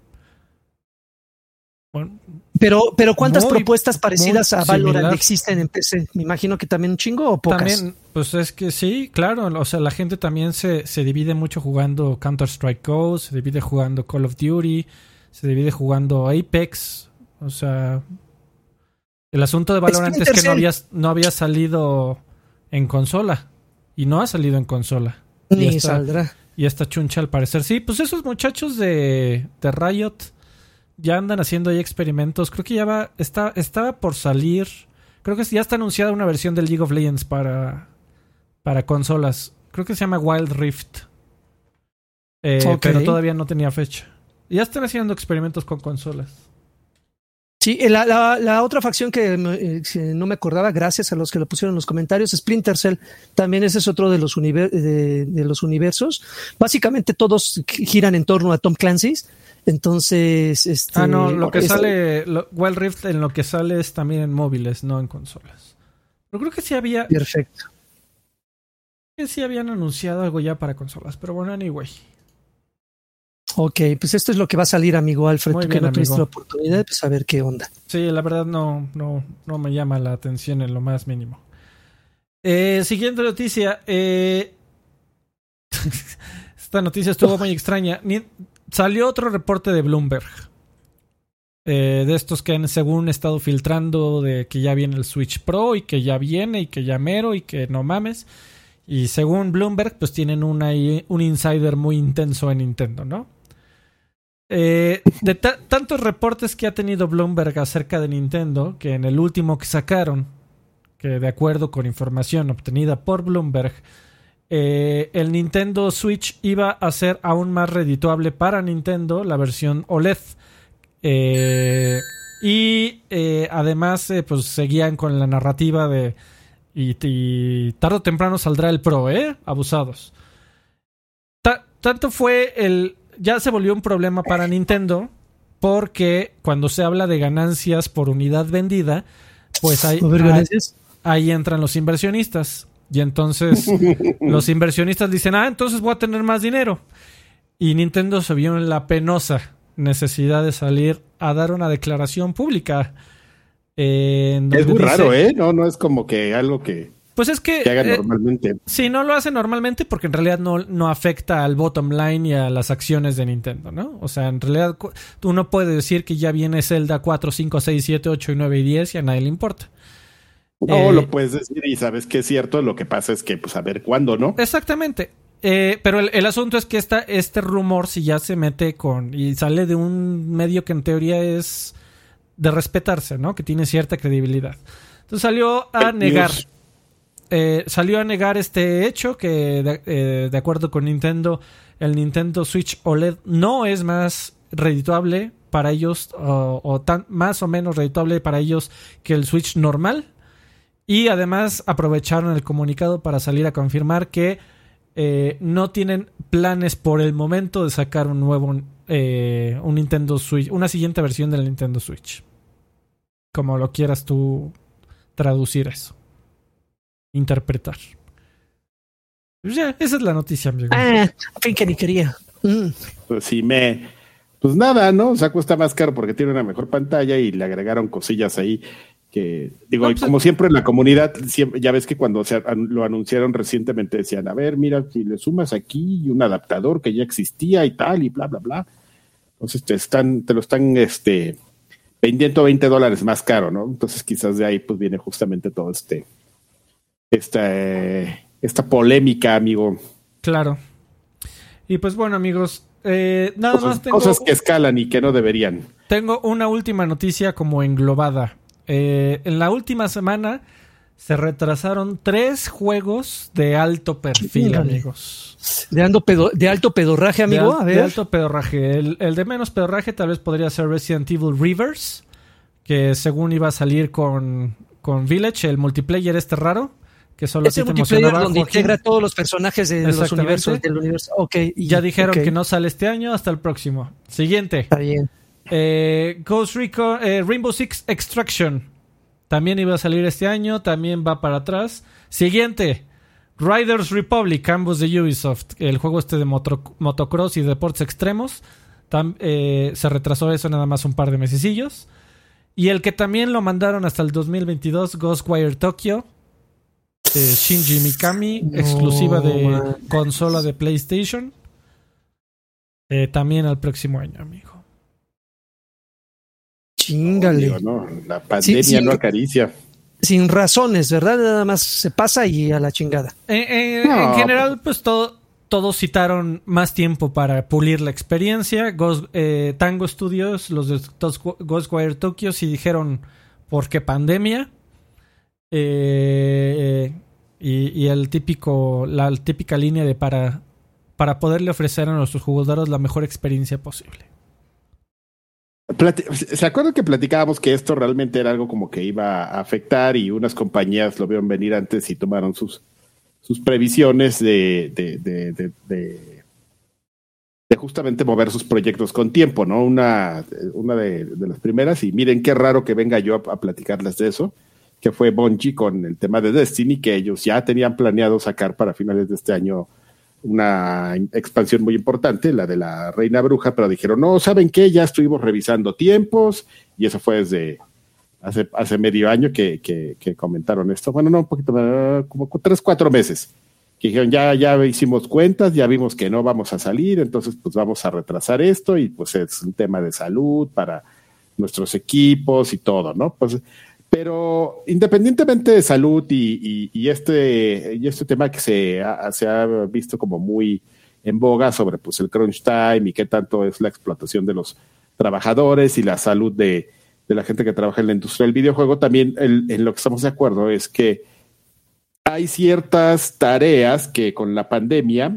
pero, pero ¿cuántas propuestas parecidas a Valorant existen en PC? Me imagino que también un chingo o pocas. También, pues es que sí, claro. O sea, la gente también se, se divide mucho jugando Counter-Strike Go, se divide jugando Call of Duty, se divide jugando Apex. O sea, el asunto de Valorant es que no había, no había salido en consola. Y no ha salido en consola. Ni saldrá. Y esta chuncha al parecer. Sí, pues esos muchachos de, de Riot ya andan haciendo ahí experimentos. Creo que ya va. Está, estaba por salir. Creo que ya está anunciada una versión del League of Legends para, para consolas. Creo que se llama Wild Rift. Eh, pero todavía no tenía fecha. Ya están haciendo experimentos con consolas. Sí, eh, la, la, la, otra facción que eh, no me acordaba, gracias a los que lo pusieron en los comentarios, Splinter Cell, también ese es otro de los, de, los universos. Básicamente todos giran en torno a Tom Clancy's. Entonces, este, ah, no, lo que sale, Wild Rift en lo que sale es también en móviles, no en consolas. Pero creo que sí había. Perfecto. Que sí habían anunciado algo ya para consolas, pero bueno, anyway. Ok, pues esto es lo que va a salir, amigo Alfred. Tú que no tuviste la oportunidad, pues a ver qué onda. Sí, la verdad no, no, no me llama la atención en lo más mínimo. Eh, siguiente noticia. Eh, esta noticia estuvo muy extraña. salió otro reporte de Bloomberg. eh, de estos que han según estado filtrando de que ya viene el Switch Pro y que ya viene y que ya mero y que no mames. Y según Bloomberg, pues tienen un insider muy intenso en Nintendo, ¿no? Eh, de tantos reportes que ha tenido Bloomberg acerca de Nintendo, que en el último que sacaron, que de acuerdo con información obtenida por Bloomberg, eh, el Nintendo Switch iba a ser aún más redituable para Nintendo, la versión OLED. Eh, y además, pues seguían con la narrativa de. Y, y, tarde o temprano saldrá el Pro, ¿eh? Abusados. tanto fue el, ya se volvió un problema para Nintendo porque cuando se habla de ganancias por unidad vendida, pues hay, ahí entran los inversionistas. Y entonces los inversionistas dicen, ah, entonces voy a tener más dinero. Y Nintendo se vio en la penosa necesidad de salir a dar una declaración pública. Es muy raro, ¿eh? No, no es como que algo que pues es que. Que haga eh, normalmente. Sí, no lo hace normalmente porque en realidad no, no afecta al bottom line y a las acciones de Nintendo, ¿no? O sea, en realidad tú no puedes decir que ya viene Zelda 4, 5, 6, 7, 8, 9 y 10 y a nadie le importa. No, eh, lo puedes decir y sabes que es cierto, lo que pasa es que, pues, a ver cuándo, ¿no? Exactamente. Eh, pero el, asunto es que esta, este rumor, si ya se mete con. y sale de un medio que en teoría es de respetarse, ¿no? Que tiene cierta credibilidad. Entonces salió a negar. Eh, salió a negar este hecho que eh, de, acuerdo con Nintendo el Nintendo Switch OLED no es más redituable para ellos o, tan, más o menos redituable para ellos que el Switch normal y además aprovecharon el comunicado para salir a confirmar que eh, no tienen planes por el momento de sacar un nuevo un Nintendo Switch una siguiente versión del Nintendo Switch como lo quieras tú traducir eso interpretar. Pues ya, esa es la noticia, amigo. Ah, fin que ni quería. Mm. Pues sí, me. Pues nada, ¿no? O sea, cuesta más caro porque tiene una mejor pantalla y le agregaron cosillas ahí que, digo, pues, como siempre en la comunidad, ya ves que cuando se, lo anunciaron recientemente decían, a ver, mira, si le sumas aquí un adaptador que ya existía y tal, y bla, bla, bla. Entonces te están, te lo están, este, vendiendo 20 dólares más caro, ¿no? Entonces quizás de ahí pues viene justamente todo este, esta, esta polémica, amigo. Claro. Y pues bueno, amigos, eh, nada más tengo... Cosas que escalan y que no deberían. Tengo una última noticia como englobada. Eh, en la última semana se retrasaron tres juegos de alto perfil, amigos. De, de alto pedorraje, amigo. De, de alto pedorraje. El, el, de menos pedorraje tal vez podría ser Resident Evil Rivers, que según iba a salir con, con Village, el multiplayer este raro que solo Ese multiplayer donde integra todos los personajes de los universos del universo. Okay, ya dijeron que no sale este año, hasta el próximo. Siguiente. Está bien. Eh, Ghost Recon, eh, Rainbow Six Extraction. También iba a salir este año, también va para atrás. Siguiente. Riders Republic, ambos de Ubisoft. El juego este de motocross y deportes extremos. Eh, se retrasó eso nada más un par de mesecillos. Y el que también lo mandaron hasta el 2022, Ghostwire Tokyo de Shinji Mikami, exclusiva de consola de PlayStation. Eh, también al próximo año, amigo. Chingale. La pandemia no acaricia. Sin razones, ¿verdad? Nada más se pasa y a la chingada. Eh, eh, en general, pues todo, todos citaron más tiempo para pulir la experiencia. Tango Studios, los de Ghostwire Tokyo, sí dijeron, ¿por qué pandemia? Eh, y, el típico, la típica línea de para, para poderle ofrecer a nuestros jugadores la mejor experiencia posible. ¿Se acuerdan que platicábamos que esto realmente era algo como que iba a afectar y unas compañías lo vieron venir antes y tomaron sus, sus previsiones de, de, de, justamente mover sus proyectos con tiempo, ¿no? Una, una de, las primeras, y miren qué raro que venga yo a platicarles de eso que fue Bungie con el tema de Destiny, que ellos ya tenían planeado sacar para finales de este año una expansión muy importante, la de la Reina Bruja, pero dijeron, no, ¿saben qué? Ya estuvimos revisando tiempos y eso fue desde hace, hace medio año que, que, comentaron esto. Bueno, no, un poquito, como tres, cuatro meses. Que dijeron, ya, ya hicimos cuentas, ya vimos que no vamos a salir, entonces pues vamos a retrasar esto y pues es un tema de salud para nuestros equipos y todo, ¿no? Pues, pero independientemente de salud y, este, y este tema que se ha, se ha visto como muy en boga sobre pues, el crunch time y qué tanto es la explotación de los trabajadores y la salud de, de la gente que trabaja en la industria del videojuego, también en lo que estamos de acuerdo es que hay ciertas tareas que con la pandemia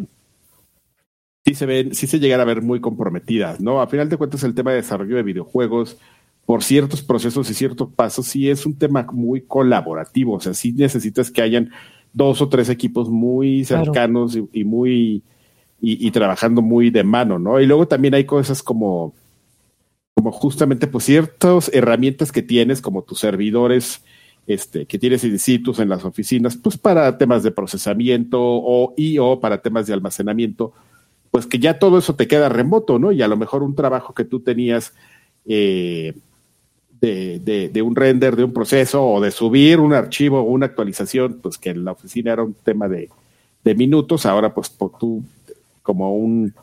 sí se ven, sí se llegan a ver muy comprometidas, ¿no? A final de cuentas, el tema de desarrollo de videojuegos, por ciertos procesos y ciertos pasos, sí es un tema muy colaborativo. O sea, sí necesitas que hayan dos o tres equipos muy cercanos y, muy y, trabajando muy de mano, ¿no? Y luego también hay cosas como, como justamente, pues ciertas herramientas que tienes, como tus servidores este, que tienes in situ en las oficinas, pues para temas de procesamiento o, y o para temas de almacenamiento, pues que ya todo eso te queda remoto, ¿no? Y a lo mejor un trabajo que tú tenías eh, de, de, un render, de un proceso o de subir un archivo o una actualización, pues que en la oficina era un tema de, de minutos, ahora pues tú como un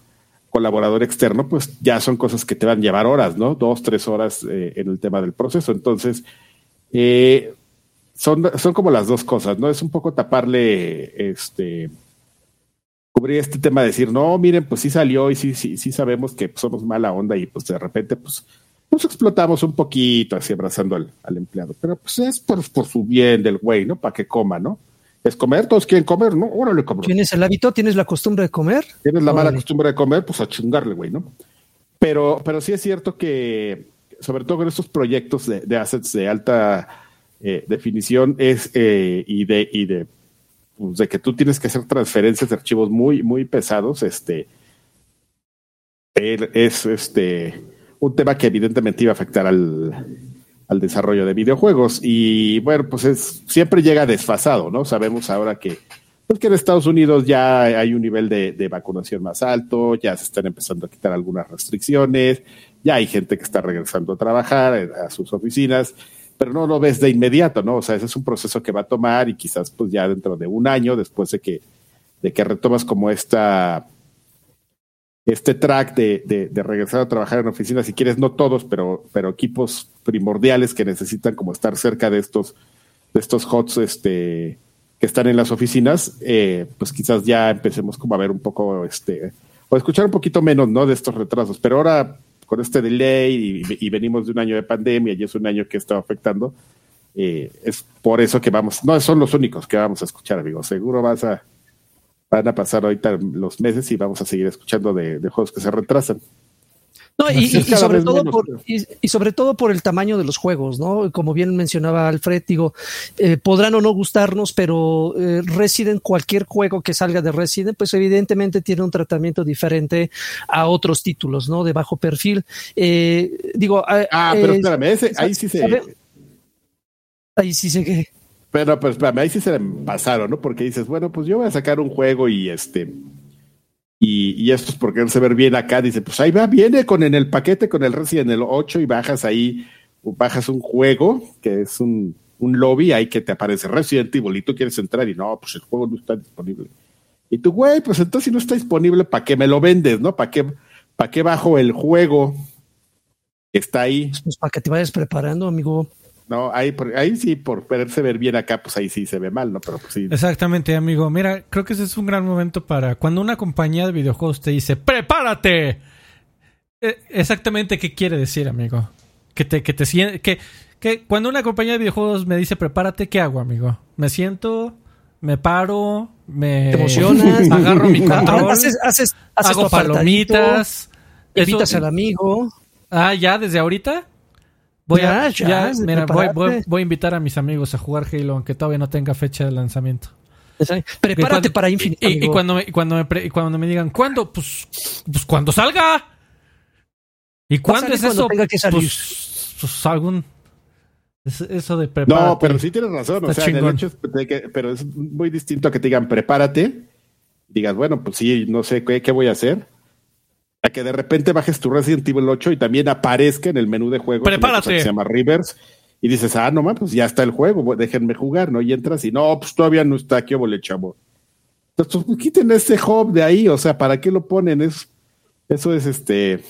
colaborador externo, pues ya son cosas que te van a llevar horas, ¿no? Dos, tres horas eh, en el tema del proceso. Entonces, eh, son, son como las dos cosas, ¿no? Es un poco taparle, este, cubrir este tema de decir, no, miren, pues sí salió y sí, sí, sí sabemos que somos mala onda y pues de repente, pues nos explotamos un poquito así abrazando al, empleado. Pero pues es por, por su bien del güey, ¿no? Para que coma, ¿no? Es comer, todos quieren comer, ¿no? Órale, cabrón. ¿Tienes el hábito? ¿Tienes la costumbre de comer? Tienes la mala costumbre de comer, pues a chingarle, güey, ¿no? Pero, pero sí es cierto que, sobre todo con estos proyectos de, de assets de alta eh, definición es eh, y de y de, pues, de que tú tienes que hacer transferencias de archivos muy muy pesados este es este un tema que evidentemente iba a afectar al, al desarrollo de videojuegos y bueno pues es siempre llega desfasado no sabemos ahora que pues que en Estados Unidos ya hay un nivel de, de vacunación más alto ya se están empezando a quitar algunas restricciones ya hay gente que está regresando a trabajar a sus oficinas pero no lo ves de inmediato, ¿no? O sea, ese es un proceso que va a tomar y quizás pues ya dentro de un año, después de que, de que retomas como esta, este track de, regresar a trabajar en oficinas, si quieres, no todos, pero, pero equipos primordiales que necesitan como estar cerca de estos, de HOTS este, que están en las oficinas, eh, pues quizás ya empecemos como a ver un poco, este, o escuchar un poquito menos, ¿no? De estos retrasos. Pero ahora con este delay y, venimos de un año de pandemia y es un año que está afectando. Eh, es por eso que vamos, no son los únicos que vamos a escuchar, amigos. Seguro vas a, van a pasar ahorita los meses y vamos a seguir escuchando de juegos que se retrasan. No, y, sobre todo por, y, sobre todo por el tamaño de los juegos, ¿no? Como bien mencionaba Alfred, digo, eh, podrán o no gustarnos, pero eh, Resident, cualquier juego que salga de Resident, pues evidentemente tiene un tratamiento diferente a otros títulos, ¿no? De bajo perfil. Eh, digo, ah, pero espérame, ahí sí se. Ahí sí se. Pero, pero espérame, ahí sí se pasaron, ¿no? Porque dices, bueno, pues yo voy a sacar un juego y este y, esto es porque se ver bien acá. Dice, pues ahí va, viene con en el paquete con el Resident el 8 y bajas ahí, bajas un juego que es un, un lobby ahí que te aparece Resident Evil y tú quieres entrar y no, pues el juego no está disponible. Y tú, güey, pues entonces si no está disponible, ¿para qué me lo vendes, no? ¿Para qué, para qué bajo el juego está ahí? Pues para que te vayas preparando, amigo. No, ahí, ahí sí, por poderse ver bien acá, pues ahí sí se ve mal, ¿no? Pero pues sí. Exactamente, amigo. Mira, creo que ese es un gran momento para cuando una compañía de videojuegos te dice, ¡prepárate! Eh, exactamente, ¿qué quiere decir, amigo? Que te, que te que, que cuando una compañía de videojuegos me dice, prepárate, ¿qué hago, amigo? Me siento, me paro, me emocionas, agarro mi control, haces, haces, hago palomitas, invitas al amigo. Ah, ya, desde ahorita. Voy a, ya, mira, voy, voy, a invitar a mis amigos a jugar Halo, aunque todavía no tenga fecha de lanzamiento. Prepárate para Infinite. Y, cuando, me, cuando, me, cuando me digan, ¿cuándo? Pues, pues cuando salga. ¿Y cuándo es eso? Pues, pues, algún. eso de prepárate. No, pero sí tienes razón. o sea, el hecho de que, pero es muy distinto a que te digan, prepárate. Digas, bueno, pues sí, no sé qué, qué voy a hacer a que de repente bajes tu Resident Evil 8 y también aparezca en el menú de juego Prepárate. que se llama Rivers y dices, ah, no pues ya está el juego, déjenme jugar, ¿no? Y entras y no, pues todavía no está, qué le chavo. Entonces, pues, quiten ese hub de ahí, o sea, ¿para qué lo ponen? Es, eso es este,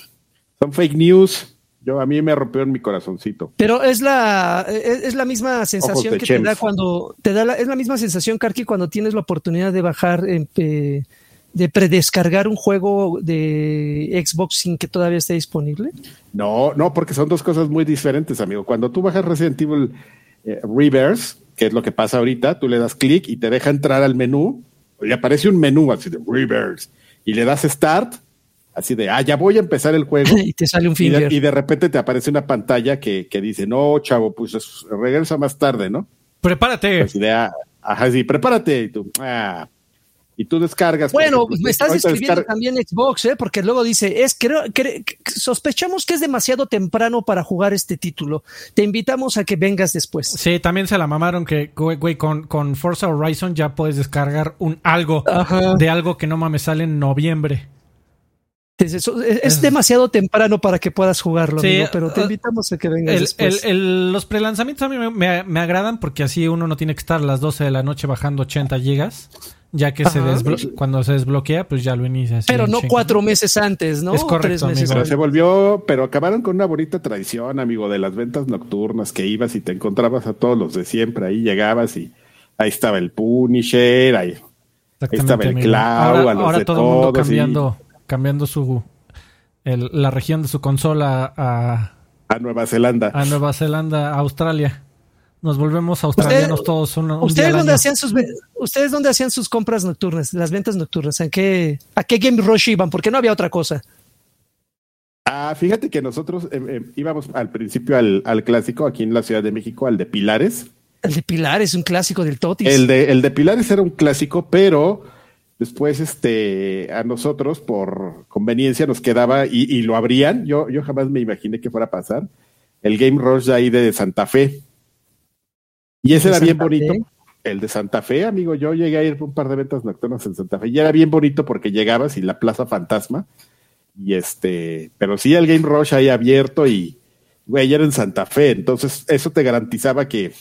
son fake news. Yo a mí me rompió en mi corazoncito. Pero es la es, la misma sensación que te da cuando te da la, es la misma sensación Karki cuando tienes la oportunidad de bajar eh, de predescargar un juego de Xbox sin que todavía esté disponible. No, no, porque son dos cosas muy diferentes, amigo. Cuando tú bajas Resident Evil eh, Reverse, que es lo que pasa ahorita, tú le das clic y te deja entrar al menú, le aparece un menú así de Reverse y le das Start así de, ah, ya voy a empezar el juego. y te sale un finger. Y de, repente te aparece una pantalla que, que dice, no, chavo, pues regresa más tarde, ¿no? Prepárate. Así de, ah, ajá, sí, prepárate. Y tú, ah, y tú descargas. Bueno, me estás escribiendo también Xbox, ¿eh? porque luego dice, es creo, sospechamos que es demasiado temprano para jugar este título. Te invitamos a que vengas después. Sí, también se la mamaron que, güey, con, con Forza Horizon ya puedes descargar un algo de algo que no mames sale en noviembre. Es, demasiado temprano para que puedas jugarlo, pero te uh, invitamos a que vengas los prelanzamientos a mí me, agradan porque así uno no tiene que estar a las 12 de la noche bajando 80 gigas, ya que se cuando se desbloquea, pues ya lo inicia. Pero no cuatro meses antes, ¿no? Es correcto, Se volvió, pero acabaron con una bonita tradición, amigo, de las ventas nocturnas, que ibas y te encontrabas a todos los de siempre, ahí llegabas y ahí estaba el Punisher, ahí, estaba el Clau, a los de todo el mundo cambiando cambiando su la región de su consola a, a Nueva Zelanda. A Nueva Zelanda, a Australia. Nos volvemos australianos todos. ¿Ustedes dónde hacían sus ustedes dónde hacían sus compras nocturnas, las ventas nocturnas? ¿En qué a qué Game Rush iban? Porque no había otra cosa. Ah, fíjate que nosotros eh, eh, íbamos al principio al, al, clásico aquí en la Ciudad de México, al de Pilares. El de Pilares, un clásico del Totis. El de, el de Pilares era un clásico, pero Después, este, a nosotros, por conveniencia, nos quedaba, y, lo abrían, yo, yo jamás me imaginé que fuera a pasar, el Game Rush de ahí de Santa Fe. Y ese era bien bonito. El de Santa Fe, amigo, yo llegué a ir por un par de ventas nocturnas en Santa Fe. Y era bien bonito porque llegabas y la Plaza Fantasma, y este, pero sí el Game Rush ahí abierto y, güey, era en Santa Fe, entonces eso te garantizaba que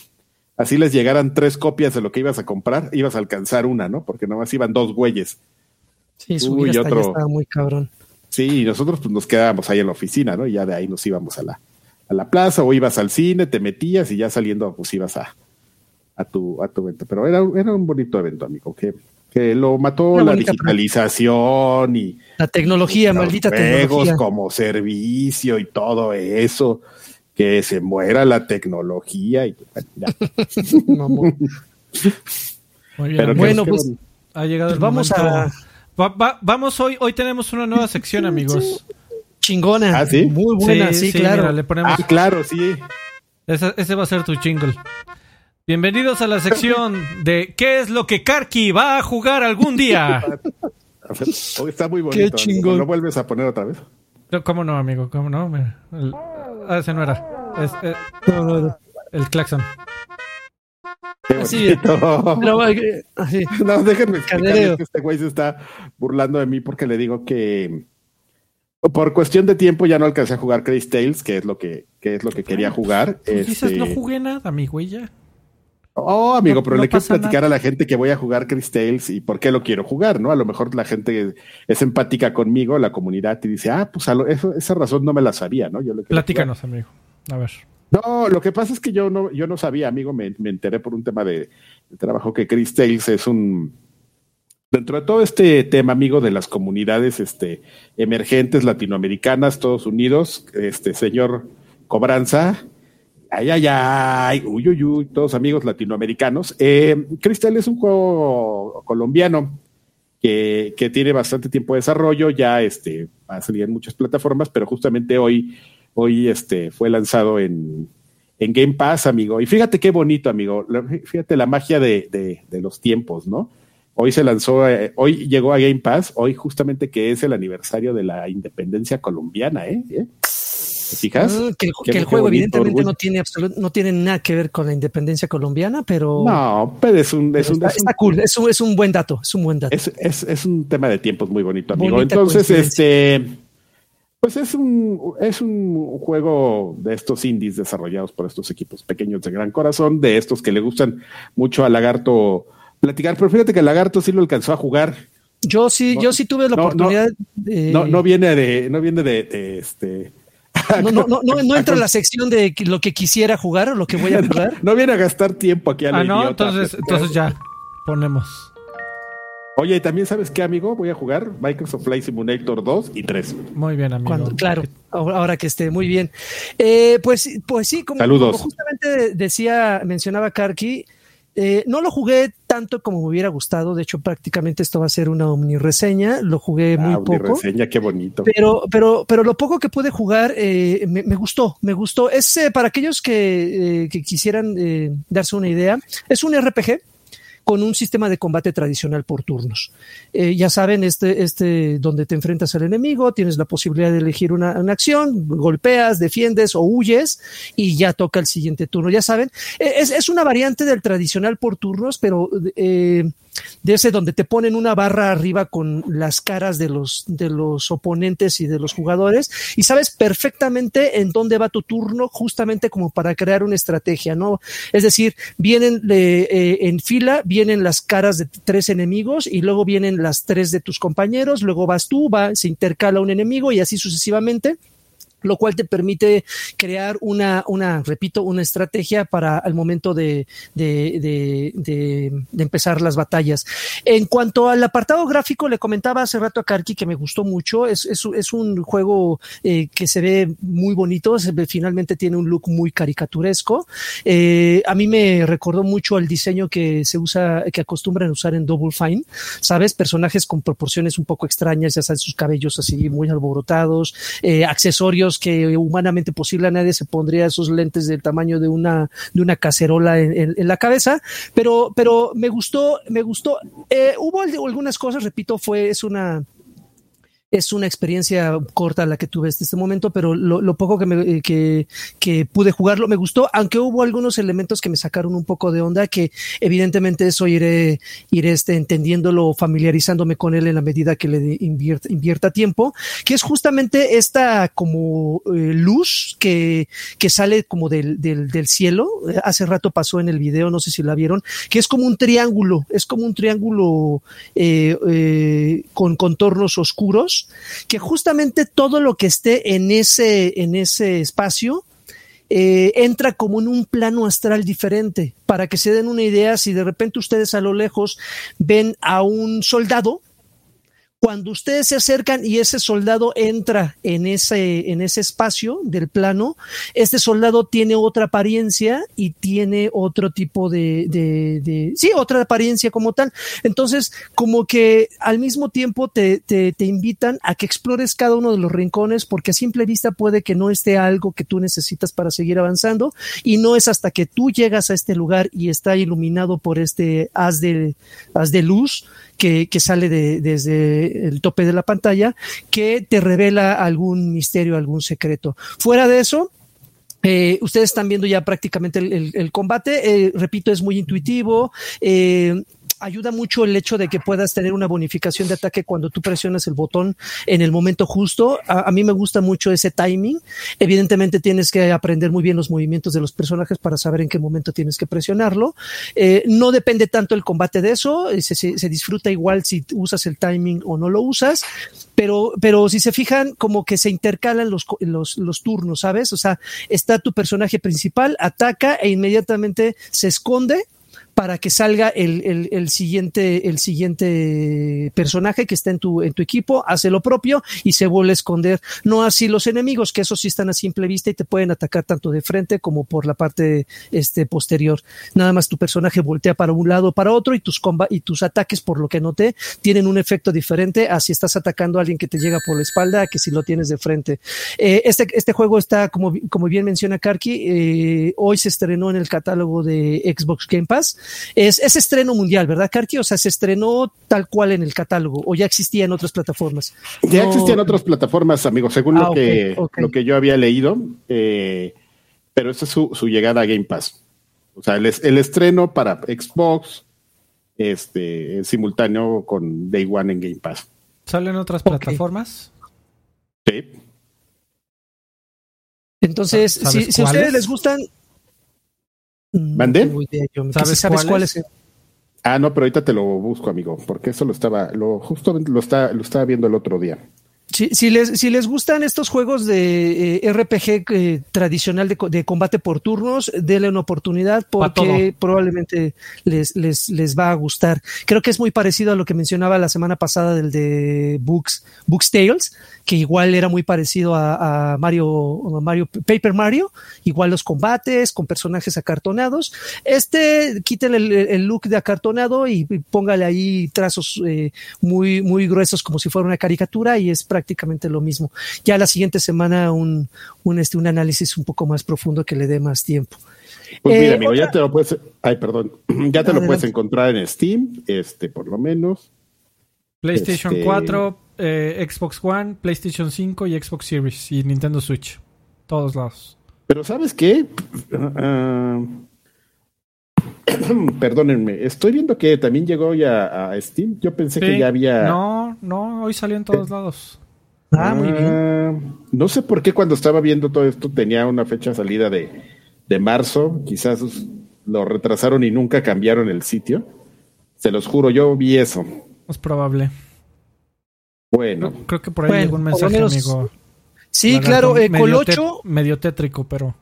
así les llegaran tres copias de lo que ibas a comprar, ibas a alcanzar una, ¿no? Porque nomás iban dos güeyes. Sí, su Uy, otro... estaba muy cabrón. Sí, y nosotros pues nos quedábamos ahí en la oficina, ¿no? Y ya de ahí nos íbamos a la, a la plaza o ibas al cine, te metías y ya saliendo pues ibas a, a tu, a tu evento. Pero era, era un bonito evento, amigo, que, que lo mató la digitalización y la tecnología, maldita juegos como servicio y todo eso que se muera la tecnología y Pero bueno, pues ha llegado el pues vamos a vamos hoy hoy tenemos una nueva sección, amigos. Chingona. ¿Ah, sí? Muy buena, sí, claro. le ponemos... Ah, claro, sí. Ese, va a ser tu jingle. Bienvenidos a la sección de ¿Qué es lo que Karki va a jugar algún día? Hoy está muy bonito. Qué chingón. ¿Lo vuelves a poner otra vez? ¿Cómo no, amigo? ¿Cómo no? Ah, ese no era. Es, eh, El claxon. Así, no, así. no, déjenme que este güey se está burlando de mí porque le digo que por cuestión de tiempo ya no alcancé a jugar Crazy Tales, que es lo que, que es lo que quería jugar. Pues, este... no jugué nada, mi güey, ya. Oh, amigo, pero le quiero platicar a la gente que voy a jugar Chris Tales y por qué lo quiero jugar, ¿no? A lo mejor la gente es empática conmigo, la comunidad, y dice, ah, pues eso, esa razón no me la sabía, ¿no? Yo Platícanos, amigo. A ver. No, lo que pasa es que yo no, yo no sabía, amigo, me, enteré por un tema de, trabajo que Chris Tales es un, dentro de todo este tema, amigo, de las comunidades este, emergentes latinoamericanas, todos unidos, este señor Cobranza, Ay, ay, ay, uy, uy, uy, todos amigos latinoamericanos. Eh, Crystal es un juego colombiano que, que, tiene bastante tiempo de desarrollo, ya este, va a salir en muchas plataformas, pero justamente hoy, hoy este, fue lanzado en, en Game Pass, amigo. Y fíjate qué bonito, amigo. Fíjate la magia de, de, de los tiempos, ¿no? Hoy se lanzó, eh, hoy llegó a Game Pass, hoy justamente que es el aniversario de la independencia colombiana, ¿eh? ¿Eh? Fijas? Ah, que, el, juego evidentemente no tiene no tiene nada que ver con la independencia colombiana, pero... No, pero es un... Es un, está, cool, es un, es un, buen dato, es un buen dato. Es, es, es un tema de tiempos muy bonito, amigo. Entonces, este... Pues es un, es un juego de estos indies desarrollados por estos equipos pequeños de gran corazón, de estos que le gustan mucho a Lagarto platicar, pero fíjate que Lagarto sí lo alcanzó a jugar. Yo sí, yo sí tuve la oportunidad de... No, no viene de, no viene de, de este No, no, no, no, entra la sección de lo que quisiera jugar o lo que voy a jugar. no, viene a gastar tiempo aquí a la Ah, no, entonces, entonces ya ponemos. Oye, y también sabes qué, amigo, voy a jugar Microsoft Flight Simulator 2 y 3. Muy bien, amigo. claro, ahora que esté muy bien. Eh, pues, pues sí, como, Saludos. justamente decía, mencionaba Karki, eh, no lo jugué tanto como me hubiera gustado. De hecho, prácticamente esto va a ser una omni reseña. Lo jugué ah, muy poco. reseña, qué bonito. Pero, pero, pero lo poco que pude jugar eh, me, gustó, me gustó. Es para aquellos que, que quisieran darse una idea. Es un RPG con un sistema de combate tradicional por turnos. Eh, ya saben, este, este, donde te enfrentas al enemigo, tienes la posibilidad de elegir una, acción, golpeas, defiendes o huyes y ya toca el siguiente turno. Ya saben, eh, es, es una variante del tradicional por turnos, pero eh, de ese donde te ponen una barra arriba con las caras de los, de los oponentes y de los jugadores y sabes perfectamente en dónde va tu turno justamente como para crear una estrategia, ¿no? Es decir, vienen eh, en fila, vienen las caras de tres enemigos y luego vienen las tres de tus compañeros, luego vas tú, va, se intercala un enemigo y así sucesivamente lo cual te permite crear una, una repito, una estrategia para el momento de, de, de, empezar las batallas. En cuanto al apartado gráfico, le comentaba hace rato a Karki que me gustó mucho. Es, es, es un juego eh, que se ve muy bonito, finalmente tiene un look muy caricaturesco. Eh, a mí me recordó mucho al diseño que se usa, que acostumbran usar en Double Fine, ¿sabes? Personajes con proporciones un poco extrañas, ya sabes, sus cabellos así muy alborotados, eh, accesorios que humanamente posible a nadie se pondría esos lentes del tamaño de una, de una cacerola en, la cabeza, pero, pero me gustó, me gustó. Eh, hubo algunas cosas, repito, fue, es una, es una experiencia corta la que tuve hasta este momento, pero lo, poco que, me, eh, que, pude jugarlo me gustó, aunque hubo algunos elementos que me sacaron un poco de onda, que evidentemente eso iré, iré este, entendiéndolo, familiarizándome con él en la medida que le invierta, tiempo, que es justamente esta como eh, luz que, que sale como del, del, del cielo. Hace rato pasó en el video, no sé si la vieron, que es como un triángulo, es como un triángulo eh, con contornos oscuros que justamente todo lo que esté en ese, en ese espacio eh, entra como en un plano astral diferente. Para que se den una idea, si de repente ustedes a lo lejos ven a un soldado, cuando ustedes se acercan y ese soldado entra en ese, en ese espacio del plano, este soldado tiene otra apariencia y tiene otro tipo de, sí, otra apariencia como tal. Entonces, como que al mismo tiempo te, te, te invitan a que explores cada uno de los rincones porque a simple vista puede que no esté algo que tú necesitas para seguir avanzando y no es hasta que tú llegas a este lugar y está iluminado por este haz de, haz de luz que, que sale de, desde el tope de la pantalla que te revela algún misterio, algún secreto. Fuera de eso, eh, ustedes están viendo ya prácticamente el, combate. Eh, repito, es muy intuitivo. Eh, ayuda mucho el hecho de que puedas tener una bonificación de ataque cuando tú presionas el botón en el momento justo. A, mí me gusta mucho ese timing. Evidentemente tienes que aprender muy bien los movimientos de los personajes para saber en qué momento tienes que presionarlo. Eh, no depende tanto el combate de eso, eh, se, se, disfruta igual si usas el timing o no lo usas, pero, pero si se fijan, como que se intercalan los, los, los turnos, ¿sabes? O sea, está tu personaje principal, ataca e inmediatamente se esconde para que salga el, el, siguiente, el siguiente personaje que está en tu, en tu equipo, hace lo propio y se vuelve a esconder. No así los enemigos, que esos sí están a simple vista y te pueden atacar tanto de frente como por la parte este, posterior. Nada más tu personaje voltea para un lado o para otro y tus, comba y tus ataques, por lo que noté, tienen un efecto diferente a si estás atacando a alguien que te llega por la espalda que si lo tienes de frente. Eh, este, este juego está, como, como bien menciona Karki, eh, hoy se estrenó en el catálogo de Xbox Game Pass es, es estreno mundial, ¿verdad, Karki? O sea, se estrenó tal cual en el catálogo o ya existía en otras plataformas. Ya existía en otras plataformas, amigo, según lo, ah, que, lo que yo había leído, eh, pero esa es su, su, llegada a Game Pass. O sea, el, el estreno para Xbox, este, simultáneo con Day One en Game Pass. ¿Salen otras plataformas? Sí. Entonces, si, si a ustedes les gustan, ¿Mandé? ¿Sabes, cuáles? Ah, no, pero ahorita te lo busco, amigo, porque eso lo estaba, lo justo lo, está, lo estaba viendo el otro día. Si, les, si les gustan estos juegos de eh, RPG eh, tradicional de, combate por turnos, denle una oportunidad porque probablemente les, les, les va a gustar. Creo que es muy parecido a lo que mencionaba la semana pasada del de Books, Books Tales, que igual era muy parecido a, Mario, Mario, Paper Mario, igual los combates con personajes acartonados. Este, quiten el, look de acartonado y, póngale ahí trazos eh, muy, muy gruesos como si fuera una caricatura y es prácticamente lo mismo. Ya la siguiente semana un, un, este, un análisis un poco más profundo que le dé más tiempo. Pues mira, eh, amigo, ya te lo puedes, ay, perdón, ya te lo puedes encontrar en Steam, este, por lo menos. PlayStation 4, este, eh, Xbox One, PlayStation 5 y Xbox Series y Nintendo Switch. Todos lados. Pero ¿sabes qué? Uh, perdónenme, estoy viendo que también llegó ya a Steam. Yo pensé que ya había. No, no, hoy salió en todos eh, lados. Ah, muy bien. Ah, no sé por qué cuando estaba viendo todo esto tenía una fecha salida de, de marzo. Quizás lo retrasaron y nunca cambiaron el sitio. Se los juro, yo vi eso. Es probable. Bueno. Creo, que por ahí llegó un mensaje, amigo. Sí, claro, eh, Colocho. medio tétrico, pero.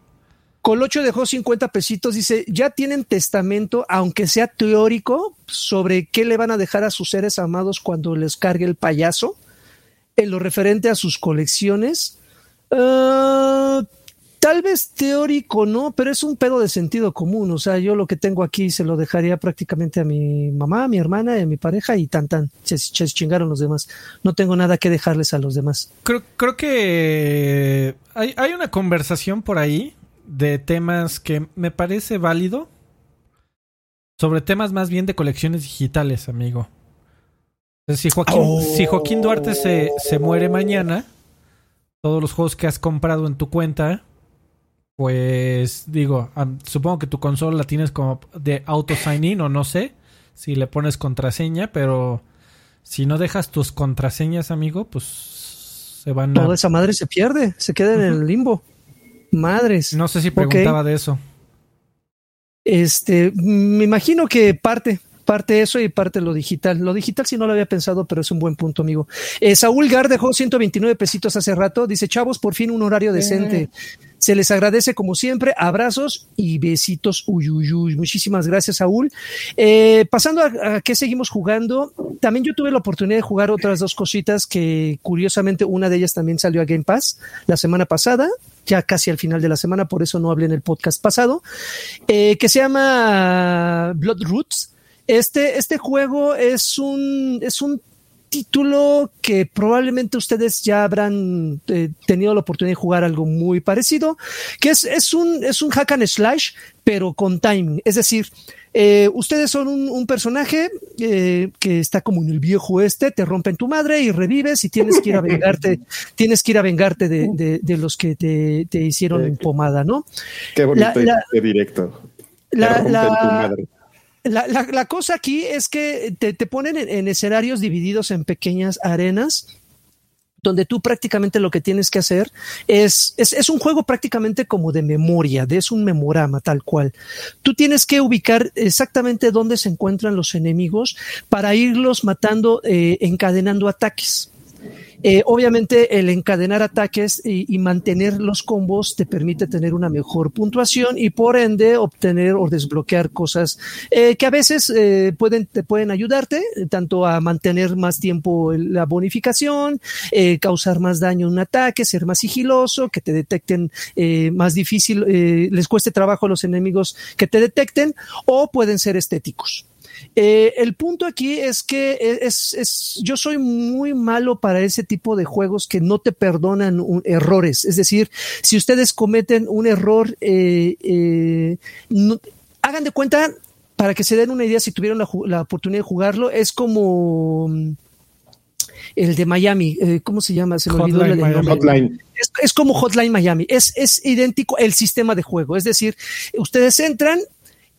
Colocho dejó 50 pesitos, dice, ya tienen testamento, aunque sea teórico, sobre qué le van a dejar a sus seres amados cuando les cargue el payaso, en lo referente a sus colecciones. Uh, Tal vez teórico no, pero es un pedo de sentido común. O sea, yo lo que tengo aquí se lo dejaría prácticamente a mi mamá, a mi hermana y a mi pareja y tan tan. Se, chingaron los demás. No tengo nada que dejarles a los demás. Creo, creo que hay, hay una conversación por ahí de temas que me parece válido. Sobre temas más bien de colecciones digitales, amigo. Si Joaquín, si Joaquín Duarte se, se muere mañana, todos los juegos que has comprado en tu cuenta pues digo, supongo que tu consola la tienes como de auto sign in o no sé si le pones contraseña, pero si no dejas tus contraseñas, amigo, pues se van a... Toda esa madre se pierde, se queda en el limbo. Madres. No sé si preguntaba de eso. Este, me imagino que parte, parte eso y parte lo digital. Lo digital si no lo había pensado, pero es un buen punto, amigo. Eh, Saúl Gar dejó 129 pesitos hace rato. Dice, chavos, por fin un horario decente. Se les agradece como siempre. Abrazos y besitos. Uy, Muchísimas gracias, Saúl. Eh, pasando a, qué seguimos jugando. También yo tuve la oportunidad de jugar otras dos cositas que curiosamente una de ellas también salió a Game Pass la semana pasada ya casi al final de la semana, por eso no hablé en el podcast pasado, eh, que se llama Blood Roots. Este, este juego es un, es un título que probablemente ustedes ya habrán eh, tenido la oportunidad de jugar algo muy parecido, que es, es, un, es un hack and slash, pero con timing. Es decir, eh, ustedes son un, personaje eh, que está como en el viejo este, te rompen tu madre y revives y tienes que ir a vengarte, tienes que ir a vengarte de, de, los que te, te hicieron pomada, ¿no? Qué bonito y directo. La, la, la, la, cosa aquí es que te, te ponen en, escenarios divididos en pequeñas arenas donde tú prácticamente lo que tienes que hacer es, es, es, un juego prácticamente como de memoria, de es un memorama tal cual. Tú tienes que ubicar exactamente dónde se encuentran los enemigos para irlos matando, eh, encadenando ataques. Eh, obviamente el encadenar ataques y, mantener los combos te permite tener una mejor puntuación y por ende obtener o desbloquear cosas eh, que a veces eh, pueden, te pueden ayudarte tanto a mantener más tiempo la bonificación, causar más daño en un ataque, ser más sigiloso, que te detecten más difícil, les cueste trabajo a los enemigos que te detecten o pueden ser estéticos. Eh, el punto aquí es que es, es, yo soy muy malo para ese tipo de juegos que no te perdonan errores. Es decir, si ustedes cometen un error, eh, eh, hagan de cuenta, para que se den una idea, si tuvieron la, oportunidad de jugarlo, es como mm, el de Miami, ¿cómo se llama? Se me olvidó el Hotline. Es, es, como Hotline Miami, es, es idéntico el sistema de juego, es decir, ustedes entran,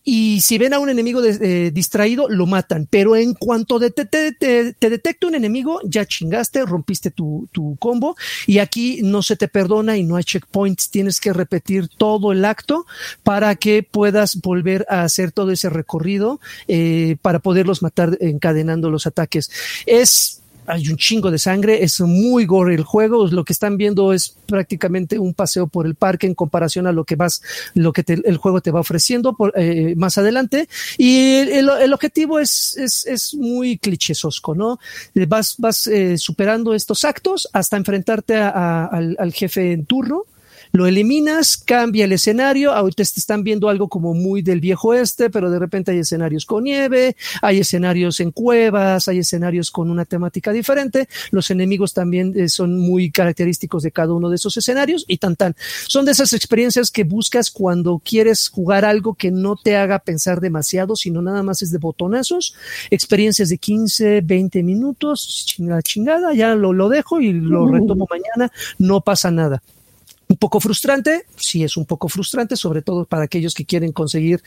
y si ven a un enemigo distraído, lo matan. Pero en cuanto te, te, detecta un enemigo, ya chingaste, rompiste tu, combo y aquí no se te perdona y no hay checkpoints. Tienes que repetir todo el acto para que puedas volver a hacer todo ese recorrido eh, para poderlos matar encadenando los ataques. Es hay un chingo de sangre, es muy gore el juego, lo que están viendo es prácticamente un paseo por el parque en comparación a lo que vas, lo que el juego te va ofreciendo por, eh, más adelante. Y el, el objetivo es, es, es, muy clichésosco, ¿no? Vas, vas eh, superando estos actos hasta enfrentarte a, al, al jefe en turno lo eliminas, cambia el escenario, ahorita te están viendo algo como muy del viejo este, pero de repente hay escenarios con nieve, hay escenarios en cuevas, hay escenarios con una temática diferente, los enemigos también eh, son muy característicos de cada uno de esos escenarios y tan tan. Son de esas experiencias que buscas cuando quieres jugar algo que no te haga pensar demasiado, sino nada más es de botonazos, experiencias de 15, 20 minutos, chingada, chingada, ya lo, lo dejo y lo retomo mañana, no pasa nada un poco frustrante, sí es un poco frustrante, sobre todo para aquellos que quieren conseguir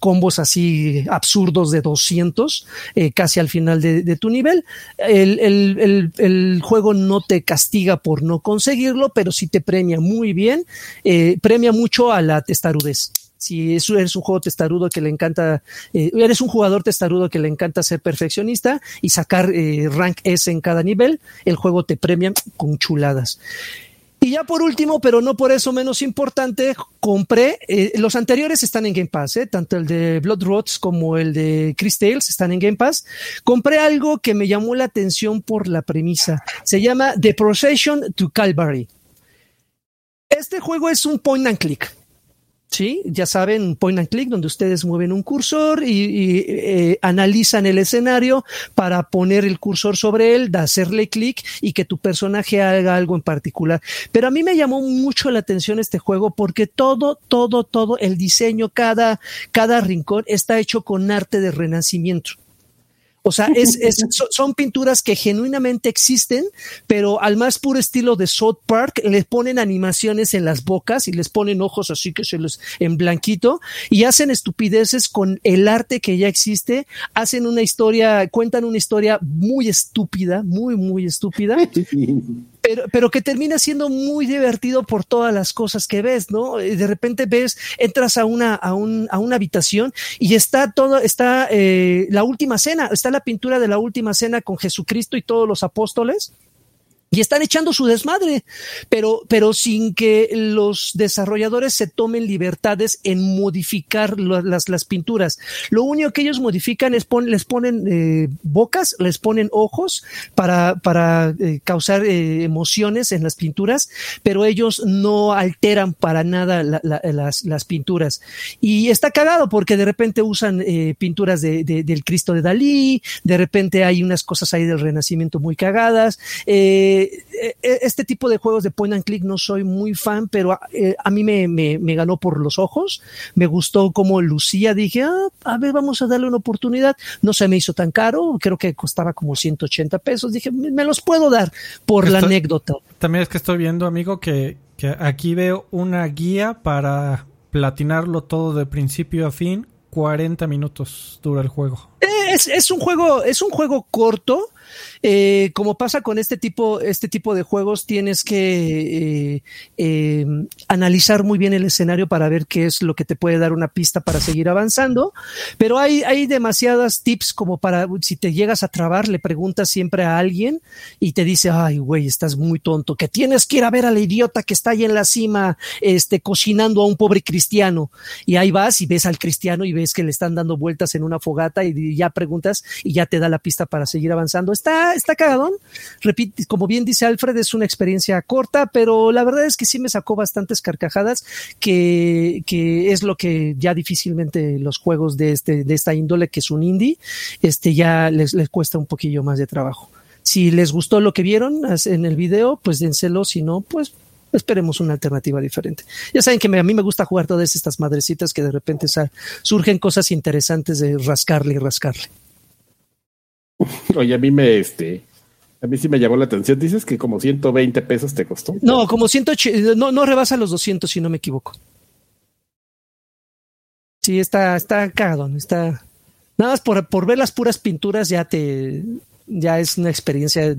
combos así absurdos de 200 eh, casi al final de, tu nivel. El, juego no te castiga por no conseguirlo, pero sí te premia muy bien, eh, premia mucho a la testarudez si eres un juego testarudo que le encanta, eh, eres un jugador testarudo que le encanta ser perfeccionista y sacar rank S en cada nivel, el juego te premia con chuladas. Y ya por último, pero no por eso menos importante, compré, eh, los anteriores están en Game Pass, eh, tanto el de Blood Rots como el de Chris Tales están en Game Pass. Compré algo que me llamó la atención por la premisa. Se llama The Procession to Calvary. Este juego es un point and click. Sí, ya saben, point and click, donde ustedes mueven un cursor y, eh, analizan el escenario para poner el cursor sobre él, hacerle clic y que tu personaje haga algo en particular. Pero a mí me llamó mucho la atención este juego porque todo, todo, todo, el diseño, cada, cada rincón está hecho con arte de renacimiento. O sea, es, es, son pinturas que genuinamente existen, pero al más puro estilo de South Park les ponen animaciones en las bocas y les ponen ojos así que se los en blanquito y hacen estupideces con el arte que ya existe, hacen una historia, cuentan una historia muy estúpida, muy, muy estúpida. pero, pero que termina siendo muy divertido por todas las cosas que ves, ¿no? De repente ves, entras a una, a un, a una habitación y está todo, está eh, la última cena, está la pintura de la última cena con Jesucristo y todos los apóstoles y están echando su desmadre, pero, pero sin que los desarrolladores se tomen libertades en modificar las, las pinturas. Lo único que ellos modifican es les ponen eh, bocas, les ponen ojos para, para eh, causar eh, emociones en las pinturas, pero ellos no alteran para nada las, las, pinturas. Y está cagado porque de repente usan pinturas de, del Cristo de Dalí, de repente hay unas cosas ahí del Renacimiento muy cagadas. Eh, eh, eh, este tipo de juegos de point and click no soy muy fan, pero eh, a mí me, me, ganó por los ojos. Me gustó como lucía. Dije, ah, a ver, vamos a darle una oportunidad. No se me hizo tan caro. Creo que costaba como 180 pesos. Dije, me los puedo dar por la anécdota. También es que estoy viendo, amigo, que, que aquí veo una guía para platinarlo todo de principio a fin. 40 minutos dura el juego. Es, es un juego, es un juego corto eh, como pasa con este tipo, este tipo de juegos, tienes que eh, eh, analizar muy bien el escenario para ver qué es lo que te puede dar una pista para seguir avanzando. Pero hay, hay demasiadas tips como para, si te llegas a trabar, le preguntas siempre a alguien y te dice, ay, güey, estás muy tonto, que tienes que ir a ver al idiota que está ahí en la cima, este, cocinando a un pobre cristiano. Y ahí vas y ves al cristiano y ves que le están dando vueltas en una fogata y ya preguntas y ya te da la pista para seguir avanzando está, está cagadón. Repite, como bien dice Alfred, es una experiencia corta, pero la verdad es que sí me sacó bastantes carcajadas, que, que es lo que ya difícilmente los juegos de este, de esta índole, que es un indie, este ya les, les cuesta un poquillo más de trabajo. Si les gustó lo que vieron en el video, pues dénselo, si no, pues esperemos una alternativa diferente. Ya saben que a mí me gusta jugar todas estas madrecitas que de repente surgen cosas interesantes de rascarle y rascarle. Oye, a mí me, este, a mí sí me llamó la atención. Dices que como 120 pesos te costó. No, como 180, no, no rebasa los 200 si no me equivoco. Sí, está, está cagadón, está... Nada más por, por ver las puras pinturas ya te, ya es una experiencia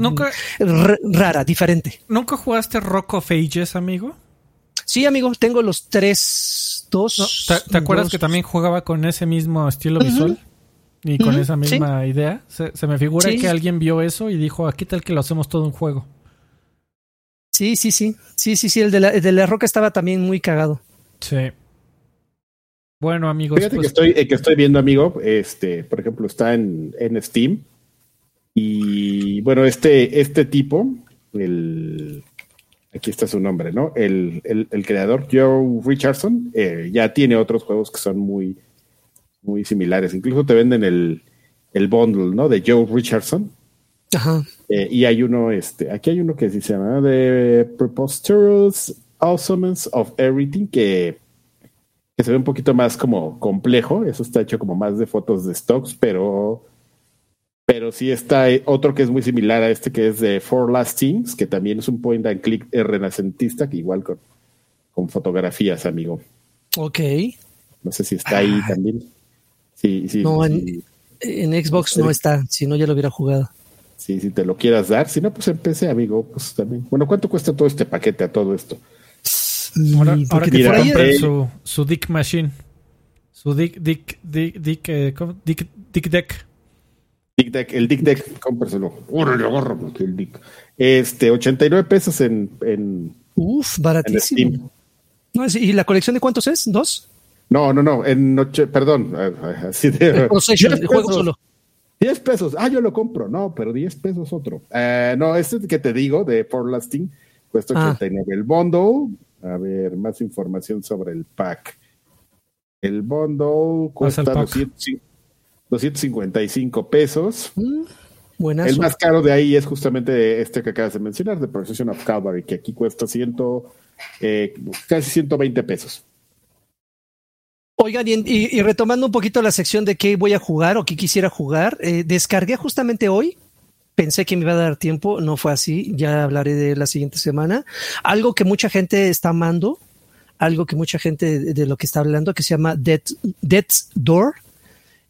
rara, diferente. ¿Nunca jugaste Rock of Ages, amigo? Sí, amigo, tengo los tres, dos. ¿Te, acuerdas que también jugaba con ese mismo estilo visual? Y con esa misma idea, se, me figura que alguien vio eso y dijo, aquí tal que lo hacemos todo un juego. Sí, sí, sí. Sí, sí, sí. El de la, de la roca estaba también muy cagado. Sí. Bueno, amigos. Fíjate que, pues estoy, que estoy viendo, amigo, este, por ejemplo, está en, en Steam. Y bueno, este, este tipo, el, aquí está su nombre, ¿no? El, el, creador, Joe Richardson, eh, ya tiene otros juegos que son muy, muy similares. Incluso te venden el, el bundle, ¿no? De Joe Richardson. Ajá. Eh, y hay uno, este, aquí hay uno que se llama The Preposterous Awesomeness of Everything, que, que se ve un poquito más como complejo. Eso está hecho como más de fotos de stocks, pero pero sí está otro que es muy similar a este que es de Four Last Things, que también es un point and click renacentista, que igual con, con fotografías, amigo. Ok. No sé si está ahí ah. también. Sí, sí. No, en, Xbox no está, si no ya lo hubiera jugado. Sí, si te lo quieras dar, si no, pues empecé, amigo, pues también. Bueno, ¿cuánto cuesta todo este paquete a todo esto? Ahora, ahora que por su, su Dick Machine. Su Dick, Dick, Dick, Dick, eh, Dick, Dick Deck el Dick Deck, cómpraselo. el Dick. Este, 89 pesos en. en Uf, baratísimo. ¿Y la colección de cuántos es? ¿Dos? No, no, no. En noche, perdón. Así de, el juego solo. 10 pesos. Ah, yo lo compro. No, pero 10 pesos otro. Eh, no, este que te digo de For Lasting cuesta 89. Ah. El bundle. A ver, más información sobre el pack. El bundle cuesta 250. 255 pesos. Mm, el más caro de ahí es justamente este que acabas de mencionar, de Procession of Calvary, que aquí cuesta ciento, eh, casi 120 pesos. Oigan, y, retomando un poquito la sección de qué voy a jugar o qué quisiera jugar, eh, descargué justamente hoy. Pensé que me iba a dar tiempo, no fue así, ya hablaré de la siguiente semana. Algo que mucha gente está amando, algo que mucha gente de, lo que está hablando, que se llama Dead, Dead's Door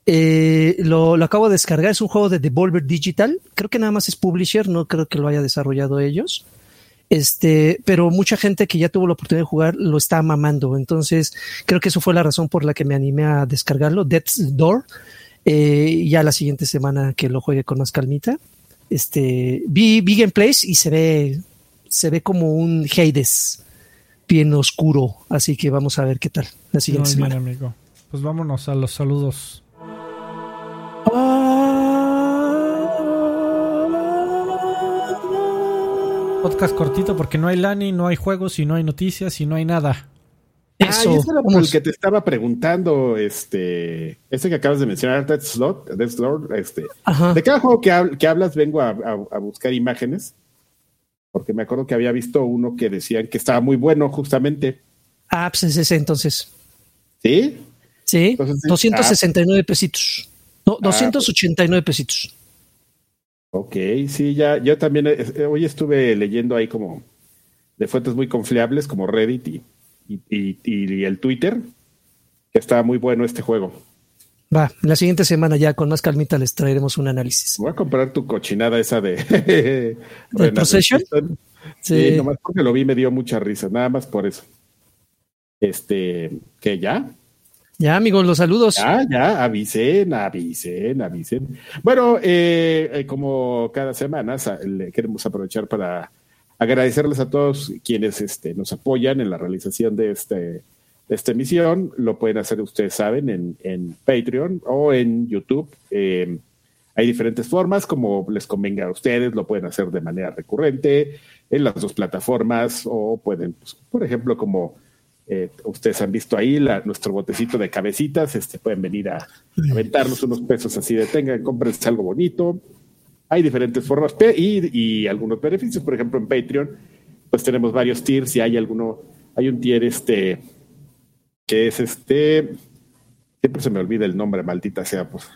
eh, lo, acabo de descargar, es un juego de Devolver Digital, creo que nada más es publisher, no creo que lo haya desarrollado ellos. Este, pero mucha gente que ya tuvo la oportunidad de jugar lo está mamando. Entonces, creo que eso fue la razón por la que me animé a descargarlo. Death's Door. Eh, ya la siguiente semana que lo juegue con más calmita. Este, vi, vi gameplays y se ve, se ve como un Hades bien oscuro. Así que vamos a ver qué tal la siguiente semana. amigo. Pues vámonos a los saludos. Podcast cortito porque no hay Lani, no hay juegos y no hay noticias y no hay nada. Eso, ah, el que te estaba preguntando, este, este que acabas de mencionar, Death Slot, este, de cada juego que, que hablas vengo a, buscar imágenes, porque me acuerdo que había visto uno que decían que estaba muy bueno justamente. Ah, pues es ese entonces. ¿Sí? Sí, 269 pesitos. No, 289 ah, pues. pesitos. Ok, sí, ya, yo también eh, hoy estuve leyendo ahí como de fuentes muy confiables como Reddit y, y, el Twitter, que está muy bueno este juego. Va, la siguiente semana ya con más calmita les traeremos un análisis. Voy a comprar tu cochinada esa de... ¿De Procession? Sí. nomás porque lo vi me dio mucha risa, nada más por eso. Este, que ya, ya, amigos, los saludos. Ya, ya, avisen, avisen, avisen. Bueno, eh, eh, como cada semana, queremos aprovechar para agradecerles a todos quienes este, nos apoyan en la realización de, este, de esta emisión. Lo pueden hacer, ustedes saben, en, en Patreon o en YouTube. Eh, hay diferentes formas, como les convenga a ustedes, lo pueden hacer de manera recurrente en las dos plataformas o pueden, pues, por ejemplo, como eh, ustedes han visto ahí nuestro botecito de cabecitas, este, pueden venir a, aventarnos unos pesos así de tengan, cómprense algo bonito. Hay diferentes formas y, y, algunos beneficios, por ejemplo en Patreon, pues tenemos varios tiers y hay alguno, hay un tier este que es este, siempre se me olvida el nombre, maldita sea, pues,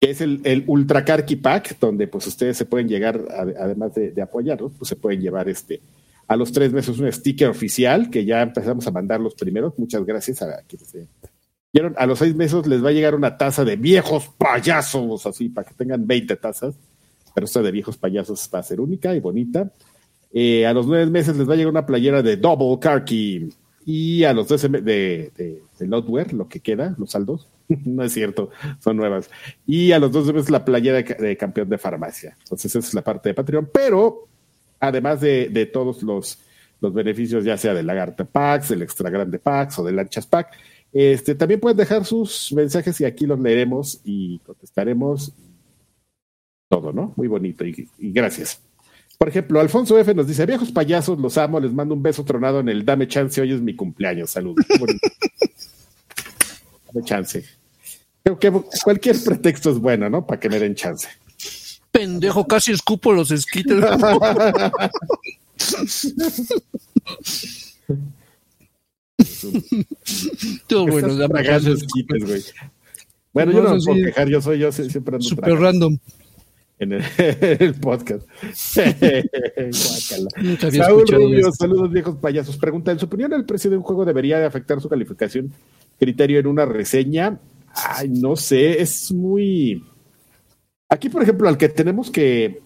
que es el, el Ultra Carky Pack, donde pues ustedes se pueden llegar, además de, de apoyarnos, pues se pueden llevar este a los tres meses un sticker oficial que ya empezamos a mandar los primeros. Muchas gracias a quienes se A los seis meses les va a llegar una taza de viejos payasos, así, para que tengan 20 tazas. Pero esta de viejos payasos va a ser única y bonita. Eh, a los nueve meses les va a llegar una playera de Double Car Y a los 12 de, de, de lo que queda, los saldos, no es cierto, son nuevas. Y a los dos meses la playera de, campeón de farmacia. Entonces esa es la parte de Patreon, pero además de, todos los, beneficios, ya sea del Lagarta Packs, del Extra Grande Packs o del Lanchas Pack, este, también pueden dejar sus mensajes y aquí los leeremos y contestaremos todo, ¿no? Muy bonito y, gracias. Por ejemplo, Alfonso F nos dice, viejos payasos, los amo, les mando un beso tronado en el Dame Chance, hoy es mi cumpleaños, saludos. Dame chance. Creo que cualquier pretexto es bueno, ¿no? Para que me den chance. Pendejo, casi escupo los esquites. Todo bueno, esquites, güey. Bueno, yo no me puedo quejar, yo soy yo siempre ando Super random en el, podcast. Saúl Rubio, saludos viejos payasos. Pregunta, ¿en su opinión el precio de un juego debería de afectar su calificación criterio en una reseña? Ay, no sé, es muy... Aquí, por ejemplo, al que tenemos que...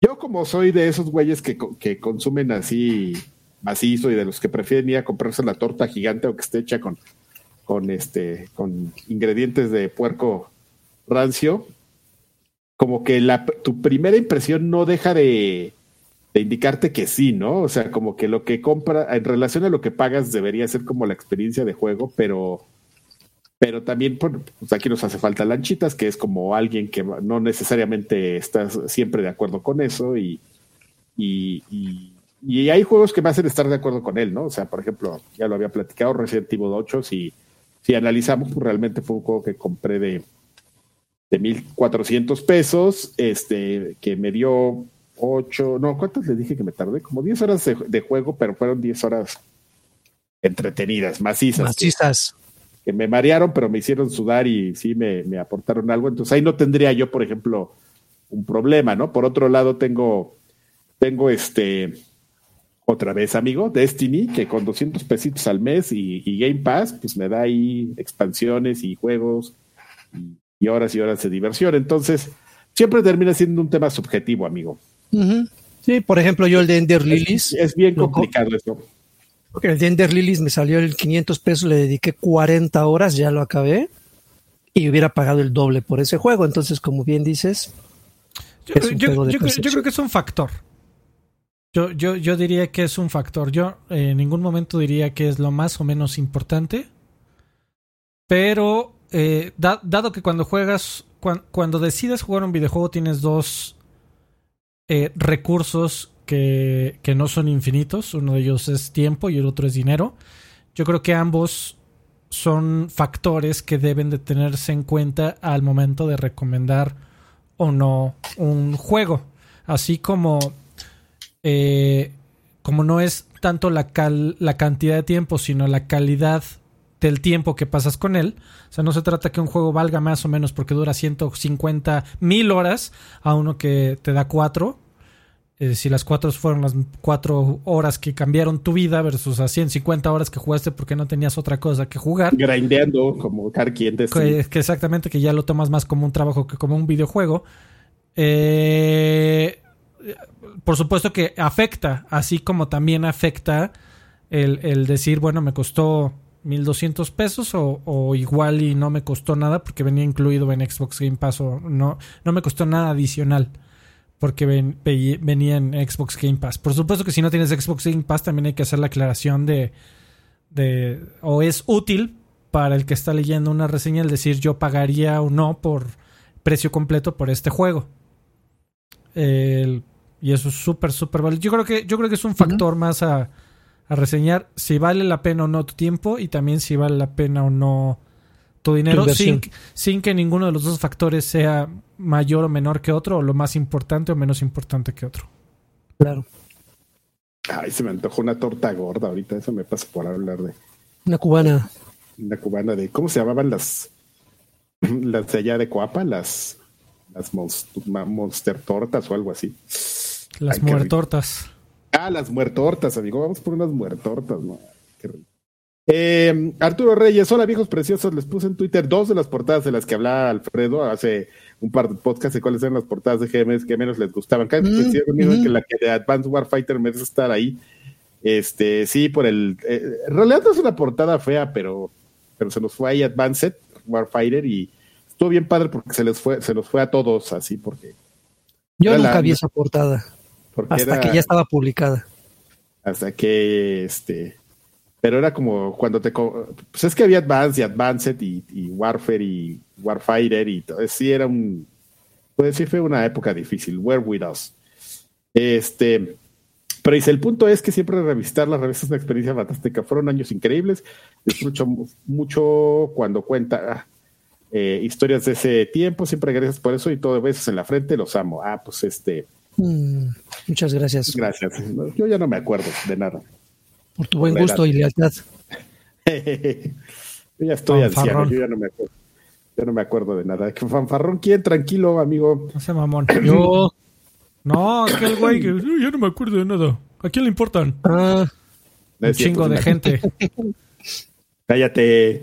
Yo como soy de esos güeyes que, que consumen así macizo y de los que prefieren ir a comprarse la torta gigante o que esté hecha con, con, este, con ingredientes de puerco rancio, como que la, tu primera impresión no deja de, indicarte que sí, ¿no? O sea, como que lo que compra, en relación a lo que pagas, debería ser como la experiencia de juego, pero, pero también pues aquí nos hace falta lanchitas, que es como alguien que no necesariamente está siempre de acuerdo con eso y, y, y, hay juegos que me hacen estar de acuerdo con él, ¿no? O sea, por ejemplo, ya lo había platicado, Resident Evil 8, si, si analizamos, pues realmente fue un juego que compré de de 1400 pesos, este, que me dio 8, no, ¿cuántas le dije que me tardé? Como 10 horas de, juego, pero fueron 10 horas entretenidas, macizas. Macizas. Me marearon, pero me hicieron sudar y sí me, me, aportaron algo. Entonces ahí no tendría yo, por ejemplo, un problema, ¿no? Por otro lado, tengo, tengo este, otra vez, amigo, Destiny, que con 200 pesitos al mes y, y Game Pass, pues me da ahí expansiones y juegos y y horas y horas de diversión. Entonces, siempre termina siendo un tema subjetivo, amigo. Sí, por ejemplo, yo el de Ender Lilies. Es, bien complicado eso. Porque el de Ender Lilies me salió el 500 pesos, le dediqué 40 horas, ya lo acabé y hubiera pagado el doble por ese juego. Entonces, como bien dices, yo, creo que es un factor. Yo, yo, yo diría que es un factor. Yo en ningún momento diría que es lo más o menos importante. Pero eh, dado que cuando juegas, cuando decides jugar un videojuego tienes dos eh, recursos que, no son infinitos, uno de ellos es tiempo y el otro es dinero, yo creo que ambos son factores que deben de tenerse en cuenta al momento de recomendar o no un juego. Así como, eh, como no es tanto la, la cantidad de tiempo, sino la calidad del tiempo que pasas con él. O sea, no se trata que un juego valga más o menos porque dura 150 mil horas a uno que te da cuatro. Eh, si las cuatro fueron las cuatro horas que cambiaron tu vida versus a 150 horas que jugaste porque no tenías otra cosa que jugar. Grindeando como carquientes. Que, que exactamente, que ya lo tomas más como un trabajo que como un videojuego. Eh, por supuesto que afecta, así como también afecta el, el decir, bueno, me costó 1200 pesos o, igual y no me costó nada porque venía incluido en Xbox Game Pass o no, no me costó nada adicional porque venía en Xbox Game Pass. Por supuesto que si no tienes Xbox Game Pass también hay que hacer la aclaración de, de o es útil para el que está leyendo una reseña el decir yo pagaría o no por precio completo por este juego. y eso es súper, súper vale. Yo creo que, yo creo que es un factor más a a reseñar si vale la pena o no tu tiempo y también si vale la pena o no tu dinero sin, sin, que ninguno de los dos factores sea mayor o menor que otro o lo más importante o menos importante que otro. Claro. Ay, se me antojó una torta gorda ahorita, eso me pasa por hablar de... Una cubana. Una cubana de... ¿Cómo se llamaban las... las de allá de Coapa? Las... Las monster, tortas o algo así. Las muertortas. Ah, las muertortas, amigo. Vamos por unas muertortas, ¿no? Qué rico. Eh, Arturo Reyes, hola viejos preciosos, les puse en Twitter dos de las portadas de las que hablaba Alfredo hace un par de podcasts de cuáles eran las portadas de GMS que menos les gustaban. Cada vez mm, que la que de Advanced Warfighter merece estar ahí. Este, sí, por el. Eh, en realidad no es una portada fea, pero pero se nos fue ahí Advanced Warfighter y estuvo bien padre porque se les fue, se nos fue a todos así porque. Yo nunca vi esa portada. Hasta que ya estaba publicada. Hasta que este. Pero era como cuando te. Pues es que había Advanced y Advanced y, Warfare y Warfighter y todo. Sí, era un. Pues sí, fue una época difícil. Where with us. Este. Pero dice, el punto es que siempre revisitar las revistas es una experiencia fantástica. Fueron años increíbles. Disfruto mucho cuando cuenta eh, historias de ese tiempo. Siempre gracias por eso y todo besos en la frente. Los amo. Ah, pues este. Mm, muchas gracias. Gracias. Yo ya no me acuerdo de nada. Por tu buen gusto y lealtad. yo ya estoy anciano. Yo ya no me acuerdo. Yo no me acuerdo de nada. Fanfarrón, ¿quién? Tranquilo, amigo. No sé, mamón. Yo. No, aquel güey que yo no me acuerdo de nada. ¿A quién le importan? Ah, un chingo de gente. Cállate,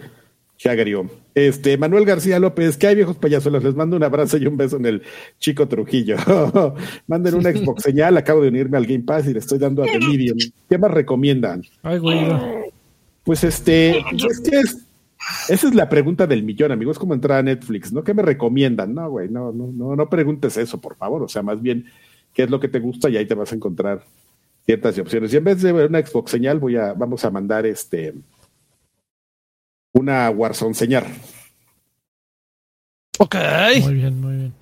Chagario. Este, Manuel García López, ¿qué hay viejos payasuelos? Les mando un abrazo y un beso en el chico Trujillo. Manden una Xbox señal, acabo de unirme al Game Pass y le estoy dando a The Medium. ¿Qué más recomiendan? Ay, güey. Pues este, es que es, esa es la pregunta del millón, amigos, es como entrar a Netflix, ¿no? ¿Qué me recomiendan? No, güey, no, no, no, no preguntes eso, por favor. O sea, más bien, qué es lo que te gusta y ahí te vas a encontrar ciertas opciones. Y en vez de ver una Xbox señal, voy a, vamos a mandar este una Warzone señal. Ok. Muy bien, muy bien.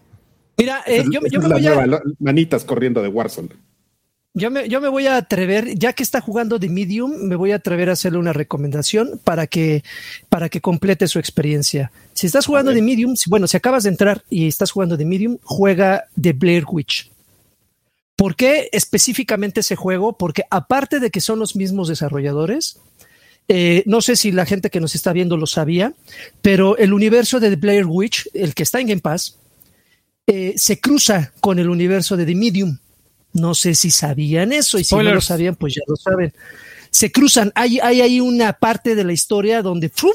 Mira, eh, yo, me voy a... Manitas corriendo de Warzone. Yo me, yo me voy a atrever, ya que está jugando de Medium, me voy a atrever a hacerle una recomendación para que, para que complete su experiencia. Si estás jugando de Medium, bueno, si acabas de entrar y estás jugando de Medium, juega de Blair Witch. ¿Por qué específicamente ese juego? Porque aparte de que son los mismos desarrolladores, eh, no sé si la gente que nos está viendo lo sabía, pero el universo de The Blair Witch, el que está en Game Pass, eh, se cruza con el universo de The Medium. No sé si sabían eso y si no lo sabían, pues ya lo saben. Se cruzan. Hay, hay ahí una parte de la historia donde ¡fum!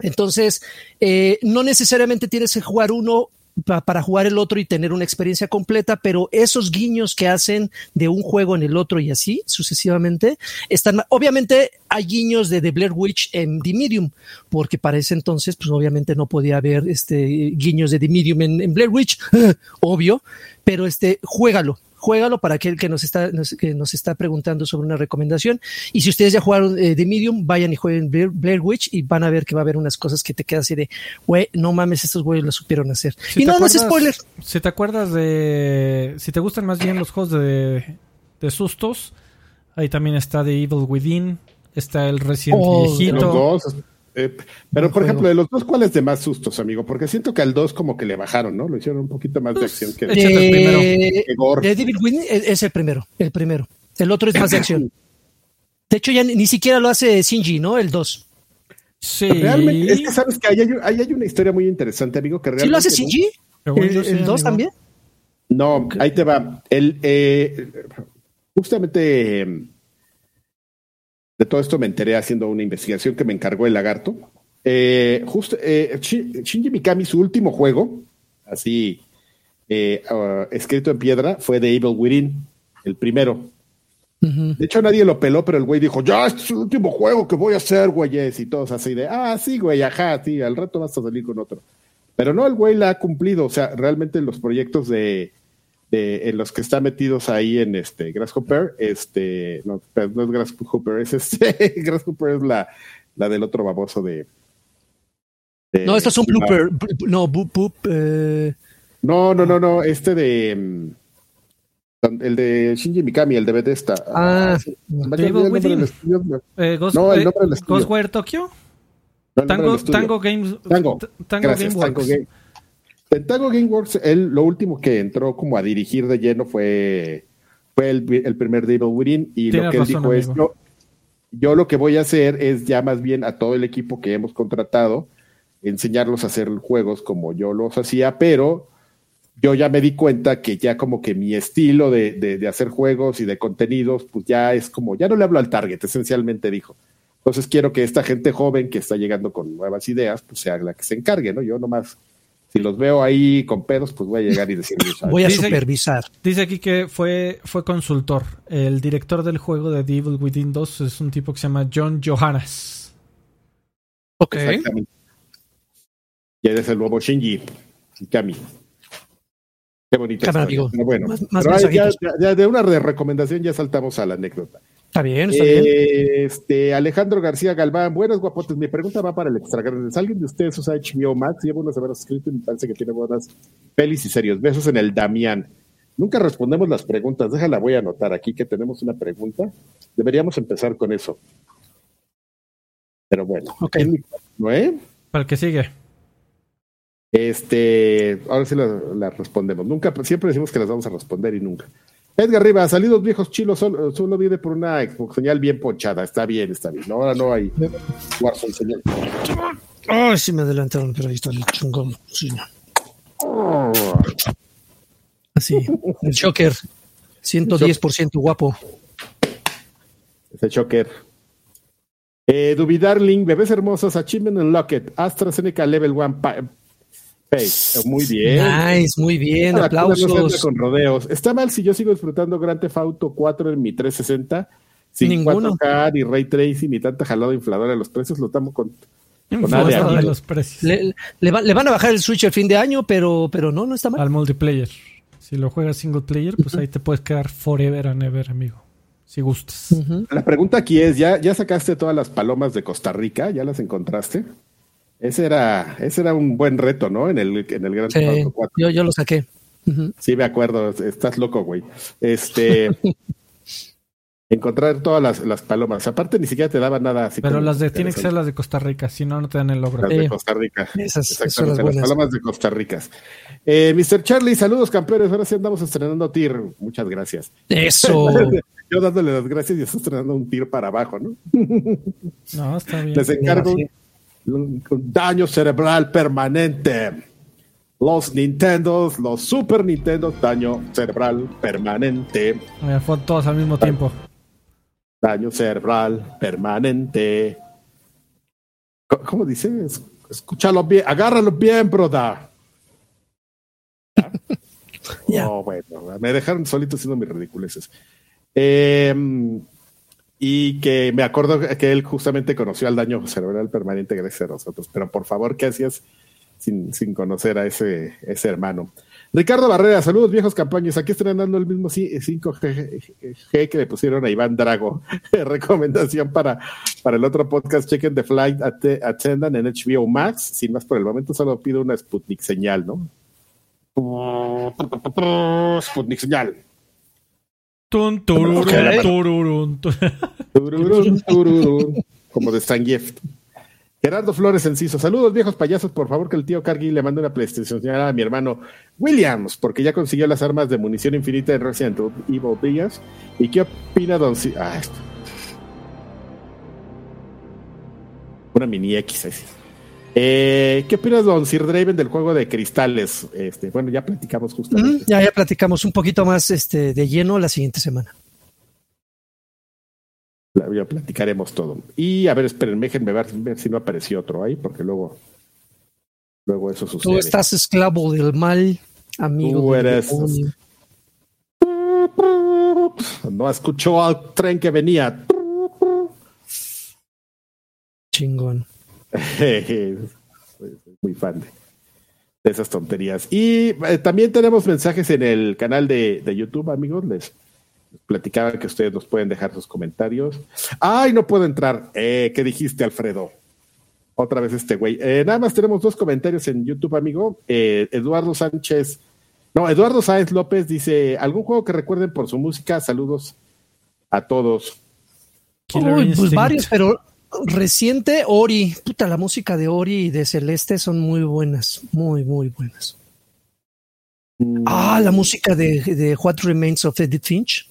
Entonces, eh, no necesariamente tienes que jugar uno para jugar el otro y tener una experiencia completa, pero esos guiños que hacen de un juego en el otro y así sucesivamente están, obviamente hay guiños de The Blair Witch en The Medium, porque para ese entonces, pues obviamente no podía haber este guiños de The Medium en, en Blair Witch, obvio, pero este, juégalo, juégalo para aquel que nos está, que nos está preguntando sobre una recomendación. Y si ustedes ya jugaron eh, de Medium, vayan y jueguen Blair, Witch y van a ver que va a haber unas cosas que te quedan así de, güey, no mames, estos güeyes lo supieron hacer. y no, no es spoiler. Si te acuerdas de, si te gustan más bien los juegos de, de sustos, ahí también está The Evil Within, está el Resident oh, viejito. Eh, pero, por ejemplo, de los dos, ¿cuál es de más sustos, amigo? Porque siento que al dos como que le bajaron, ¿no? Lo hicieron un poquito más de pues, acción que el primero. De David Wynn es el primero, el primero. El otro es más de acción. De hecho, ya ni, siquiera lo hace Shinji, ¿no? El 2. Sí. Realmente, es que sabes que ahí hay, una historia muy interesante, amigo, que realmente... ¿Sí lo hace Shinji? ¿El 2 también? No, ahí te va. El, eh, justamente de todo esto me enteré haciendo una investigación que me encargó el lagarto. Eh, justo, eh, Shinji Mikami, su último juego, así eh, uh, escrito en piedra, fue The Evil Within, el primero. De hecho, nadie lo peló, pero el güey dijo, ya, este es el último juego que voy a hacer, güeyes, y todos así de, ah, sí, güey, ajá, sí, al rato vas a salir con otro. Pero no, el güey la ha cumplido, o sea, realmente los proyectos de, en los que está metidos ahí en este Grasshopper, este, no, no es Grasshopper, es este, Grasshopper es la, la del otro baboso de, no, esto es un blooper, no, boop, eh. no, no, no, no, este de mm, el de Shinji Mikami, el de Bethesda. Ah, ah eh, Ghost, no, el nombre del estudio. Ghostwire Tokyo. Tango, Tango Games. Tango, Tango. Pentago Gameworks, él lo último que entró como a dirigir de lleno fue, fue el, primer Devil Within y lo que él dijo es, yo, yo lo que voy a hacer es ya más bien a todo el equipo que hemos contratado, enseñarlos a hacer juegos como yo los hacía, pero yo ya me di cuenta que ya como que mi estilo de, de, hacer juegos y de contenidos, pues ya es como, ya no le hablo al target, esencialmente dijo. Entonces quiero que esta gente joven que está llegando con nuevas ideas, pues sea la que se encargue, ¿no? Yo nomás si los veo ahí con pedos, pues voy a llegar y decirles. voy a supervisar. Dice aquí que fue, fue consultor. El director del juego de Devil Within 2 es un tipo que se llama John Johannes. Ok. Y eres el nuevo Shinji Kami. Qué bonito. bueno, ya, de una recomendación ya saltamos a la anécdota. Está bien, está bien. Este, Alejandro García Galván, buenas guapotes. Mi pregunta va para el extra ¿Alguien de ustedes usa HBO Max? Llevo unas semanas escrito y me parece que tiene buenas pelis y serios. Besos en el Damián. Nunca respondemos las preguntas. Déjala, voy a anotar aquí que tenemos una pregunta. Deberíamos empezar con eso. Pero bueno. Ok. ¿No, eh? Para el que sigue. Este, ahora sí la, respondemos. Nunca, siempre decimos que las vamos a responder y nunca. Edgar Rivas, salidos viejos chilos, solo, solo viene por una señal bien ponchada. Está bien, está bien. Ahora no hay Warzone señal. Ay, sí me adelantaron, pero ahí está el chungón. Sí. Así, el Shocker. 110% guapo. Ese Shocker. Eh, Dubidarling, Bebés Hermosos, Achievement Locket, AstraZeneca Level 1 muy bien. Nice, muy bien, aplausos. con rodeos. Está mal si yo sigo disfrutando Grand Theft Auto 4 en mi 360 sin Ninguno. 4K ni Ray Tracing ni tanta jalada infladora de los precios, lo estamos con, con de los precios. Le, le, van a bajar el Switch el fin de año, pero, pero no, no está mal. Al multiplayer. Si lo juegas single player, pues ahí te puedes quedar forever and ever, amigo. Si gustas. La pregunta aquí es, ¿ya, ¿ya sacaste todas las palomas de Costa Rica? ¿Ya las encontraste? Ese era, ese era un buen reto, ¿no? En el, en el Gran sí, Yo, yo lo saqué. Sí, me acuerdo. Estás loco, güey. Este. encontrar todas las, las, palomas. Aparte, ni siquiera te daban nada así. Pero las de, tienen que ser las de Costa Rica, si no, no te dan el logro. Las de Costa Rica. Esas, Exactamente, las, palomas de Costa Rica. Eh, Mr. Charlie, saludos campeones. Ahora sí andamos estrenando TIR. Muchas gracias. Eso. Yo dándole las gracias y estoy estrenando un TIR para abajo, ¿no? no, está bien. Les encargo daño cerebral permanente. Los Nintendos, los Super Nintendo, daño cerebral permanente. fue todos al mismo tiempo. Daño cerebral permanente. ¿Cómo dice? Escúchalo bien, agárralo bien, broda. No, bueno, me dejaron solito haciendo mis ridiculeces. Eh, y que me acuerdo que él justamente conoció al daño cerebral permanente gracias a nosotros. Pero por favor, ¿qué hacías sin, sin conocer a ese, ese hermano? Ricardo Barrera, saludos viejos campañas. Aquí estrenando el mismo 5G que le pusieron a Iván Drago. Recomendación para, para el otro podcast, chequen The Flight Attendant en HBO Max. Sin más por el momento, solo pido una Sputnik señal, ¿no? Sputnik señal. Tun, tururun, Como de Gift. Gerardo Flores Enciso, saludos viejos payasos, por favor que el tío Cargui le mande una PlayStation a mi hermano Williams, porque ya consiguió las armas de munición infinita de Resident Evil Villas. ¿Y qué opina Don ah, Una mini X. Eh, ¿Qué opinas, don Sir Draven, del juego de cristales? Este, bueno, ya platicamos justamente. ya, ya platicamos un poquito más este, de lleno la siguiente semana. Ya platicaremos todo. Y a ver, esperen, déjenme ver, ver si no apareció otro ahí, porque luego, luego eso sucede. Tú estás esclavo del mal, amigo. Tú eres. No escuchó al tren que venía. Chingón. Soy, muy fan de, esas tonterías. Y eh, también tenemos mensajes en el canal de, YouTube, amigos. Les, platicaba que ustedes nos pueden dejar sus comentarios. ¡Ay, no puedo entrar! Eh, ¿Qué dijiste, Alfredo? Otra vez este güey. Eh, nada más tenemos dos comentarios en YouTube, amigo. Eduardo Sánchez. No, Eduardo Sáenz López dice: ¿Algún juego que recuerden por su música? Saludos a todos. pues varios, pero Reciente, Ori. Puta, la música de Ori y de Celeste son muy buenas. Muy, muy buenas. Mm. Ah, la música de, de, What Remains of Edith Finch.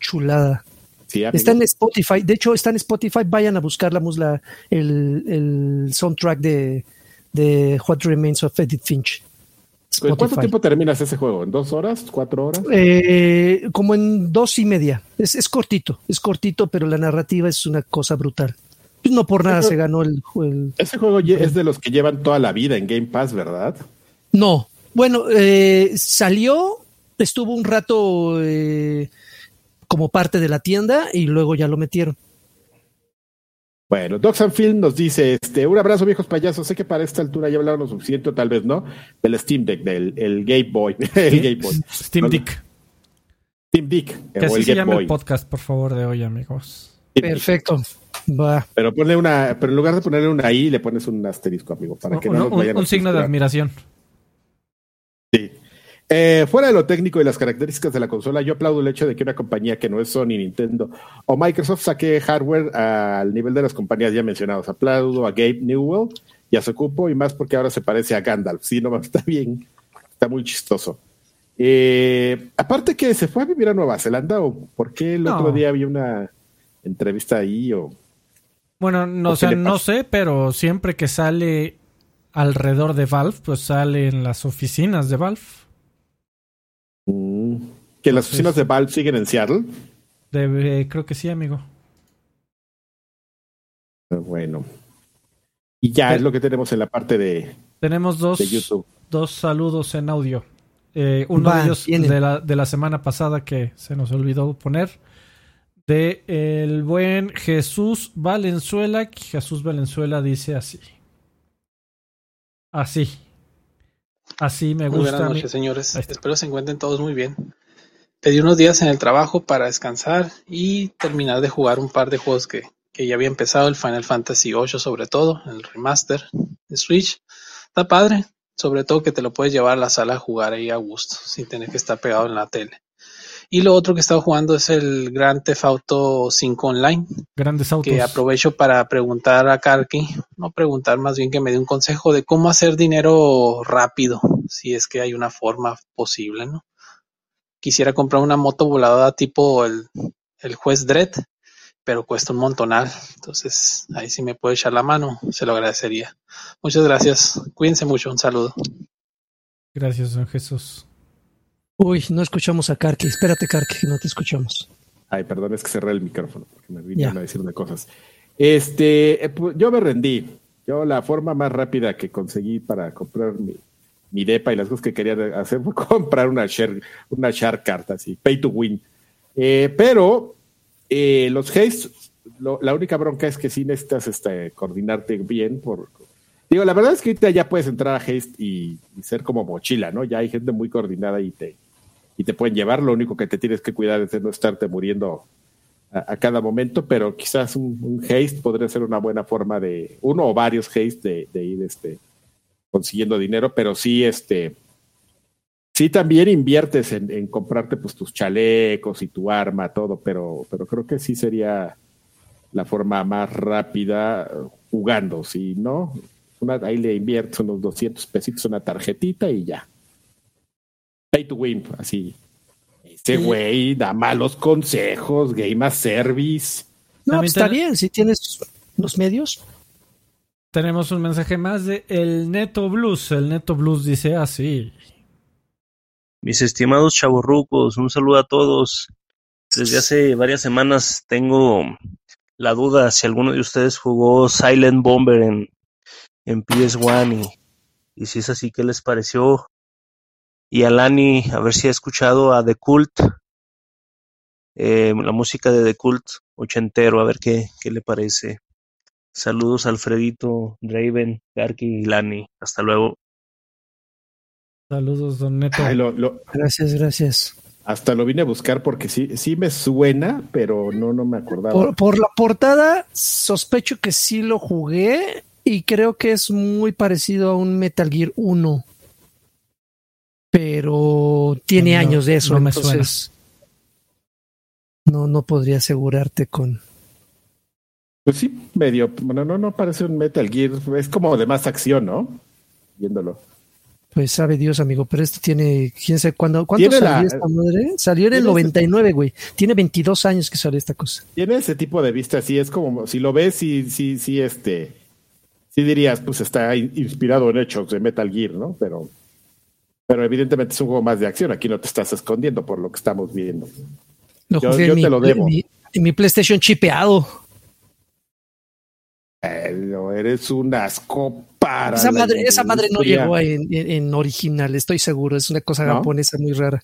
Chulada. está en Spotify. De hecho, está en Spotify. Vayan a buscar la, musla, el, el soundtrack de, de What Remains of Edith Finch. ¿Cuánto tiempo terminas ese juego? ¿En dos horas? ¿Cuatro horas? Eh, como en dos y media. Es, cortito, es cortito, pero la narrativa es una cosa brutal. Pues no por nada se ganó el, juego. Ese juego es de los que llevan toda la vida en Game Pass, ¿verdad? No. Bueno, eh, salió, estuvo un rato eh, como parte de la tienda y luego ya lo metieron. Bueno, Docs and Film nos dice, este, un abrazo viejos payasos, sé que para esta altura ya hablaron lo suficiente, tal vez no, del Steam Deck, del el Game Boy, el Game Boy. Steam Deck. Steam Deck. Que así se llame el podcast, por favor, de hoy, amigos. Perfecto. Va. Pero ponle una, pero en lugar de ponerle una I, le pones un asterisco, amigo, para que no, un, un signo de admiración. Eh, fuera de lo técnico y las características de la consola, yo aplaudo el hecho de que una compañía que no es Sony, Nintendo o Microsoft saque hardware al nivel de las compañías ya mencionadas. Aplaudo a Gabe Newell y a su cupo, y más porque ahora se parece a Gandalf. Sí, no, está bien, está muy chistoso. Eh, aparte que se fue a vivir a Nueva Zelanda o por qué el otro día había una entrevista ahí o bueno, no, sé, no sé, pero siempre que sale alrededor de Valve, pues sale en las oficinas de Valve. ¿Que las oficinas de Valve siguen en Seattle? creo que sí, amigo. Ah, bueno. Y ya es lo que tenemos en la parte de, tenemos dos, dos saludos en audio. Eh, uno de ellos de la, de la semana pasada que se nos olvidó poner. De el buen Jesús Valenzuela. Jesús Valenzuela dice así. Así. Así me gusta. buenas noches, señores. Espero se encuentren todos muy bien. Pedí unos días en el trabajo para descansar y terminar de jugar un par de juegos que, que ya había empezado, el Final Fantasy VIII sobre todo, el remaster de Switch. Está padre, sobre todo que te lo puedes llevar a la sala a jugar ahí a gusto, sin tener que estar pegado en la tele. Y lo otro que he estado jugando es el Grand Theft Auto 5 Online. Grandes autos. Que aprovecho para preguntar a Karki, no preguntar, más bien que me dé un consejo de cómo hacer dinero rápido, si es que hay una forma posible, ¿no? Quisiera comprar una moto voladora tipo el, el juez Dredd, pero cuesta un montonal. Entonces, ahí sí me puede echar la mano, se lo agradecería. Muchas gracias. Cuídense mucho. Un saludo. Gracias, don Jesús. Uy, no escuchamos a Karki. Espérate, Karki, no te escuchamos. Ay, perdón, es que cerré el micrófono porque me vine a decirme cosas. Este, eh, pues, yo me rendí. Yo la forma más rápida que conseguí para comprar mi, depa y las cosas que quería hacer fue comprar una share, una share card así, pay to win. Eh, pero eh, los haste, la única bronca es que sí necesitas este, coordinarte bien por, Digo, la verdad es que ya puedes entrar a Haste y, ser como mochila, ¿no? Ya hay gente muy coordinada y te, y te pueden llevar. Lo único que te tienes que cuidar es de no estarte muriendo a, cada momento, pero quizás un, haste podría ser una buena forma de, uno o varios haste de, ir este, consiguiendo dinero, pero sí, este, sí también inviertes en, comprarte pues tus chalecos y tu arma, todo, pero, pero creo que sí sería la forma más rápida jugando, si no, ahí le inviertes unos 200 pesitos una tarjetita y ya. Pay to win, así. Ese güey da malos consejos, game as service. No, pues, está bien, si tienes los medios. Tenemos un mensaje más de el Neto Blues. El Neto Blues dice así. Mis estimados chavorrucos, un saludo a todos. Desde hace varias semanas tengo la duda si alguno de ustedes jugó Silent Bomber en, en PS1 y, y si es así, ¿qué les pareció? Y a Lani, a ver si ha escuchado a The Cult, eh, la música de The Cult ochentero, a ver qué, qué le parece. Saludos Alfredito, Draven, Garky y Lani. Hasta luego. Saludos, don Neto. Gracias, gracias. Hasta lo vine a buscar porque sí, sí me suena, pero no, no me acordaba. Por, por la portada, sospecho que sí lo jugué y creo que es muy parecido a un Metal Gear 1. Pero tiene años de eso, no entonces no, no podría asegurarte con. Pues sí, medio, bueno, no, no parece un Metal Gear, es como de más acción, ¿no? Viéndolo. Pues sabe Dios, amigo, pero esto tiene, quién sabe cuándo, ¿cuándo salió esta madre? Salió en el 99, güey. Tiene 22 años que salió esta cosa. Tiene ese tipo de vista, sí, es como, si lo ves, sí, sí, sí, este, sí dirías, pues está inspirado en hechos de Metal Gear, ¿no? Pero, pero evidentemente es un juego más de acción. Aquí no te estás escondiendo por lo que estamos viendo. yo, te lo debo. En mi, PlayStation chipeado. Eres un asco para. Esa madre, esa madre no llegó en, original, estoy seguro. Es una cosa japonesa muy rara.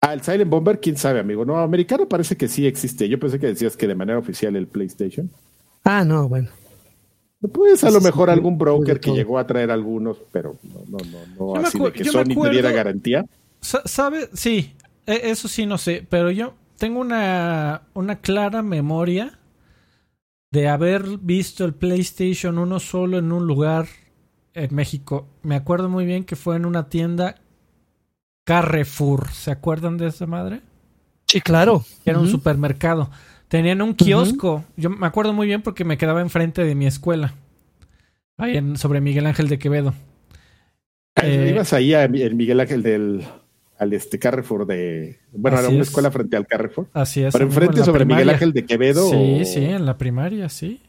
Ah, el Silent Bomber, quién sabe, amigo. No, americano parece que sí existe. Yo pensé que decías que de manera oficial el PlayStation. Ah, no, bueno. Pues a lo mejor algún broker que llegó a traer algunos, pero no, no, no, no así de que Sony te diera garantía. ¿Sabe? Sí, e, eso sí no sé, pero yo tengo una, una clara memoria de haber visto el PlayStation 1 solo en un lugar en México. Me acuerdo muy bien que fue en una tienda Carrefour. ¿Se acuerdan de esa madre? Sí, claro. Era un supermercado. Tenían un kiosco. Yo me acuerdo muy bien porque me quedaba enfrente de mi escuela. Ahí en, sobre Miguel Ángel de Quevedo. Ah, eh, ibas ahí a Miguel Ángel del al este Carrefour de bueno, era una escuela frente al Carrefour. Así es. Pero enfrente sobre Miguel Ángel de Quevedo. Sí, sí, en la primaria, sí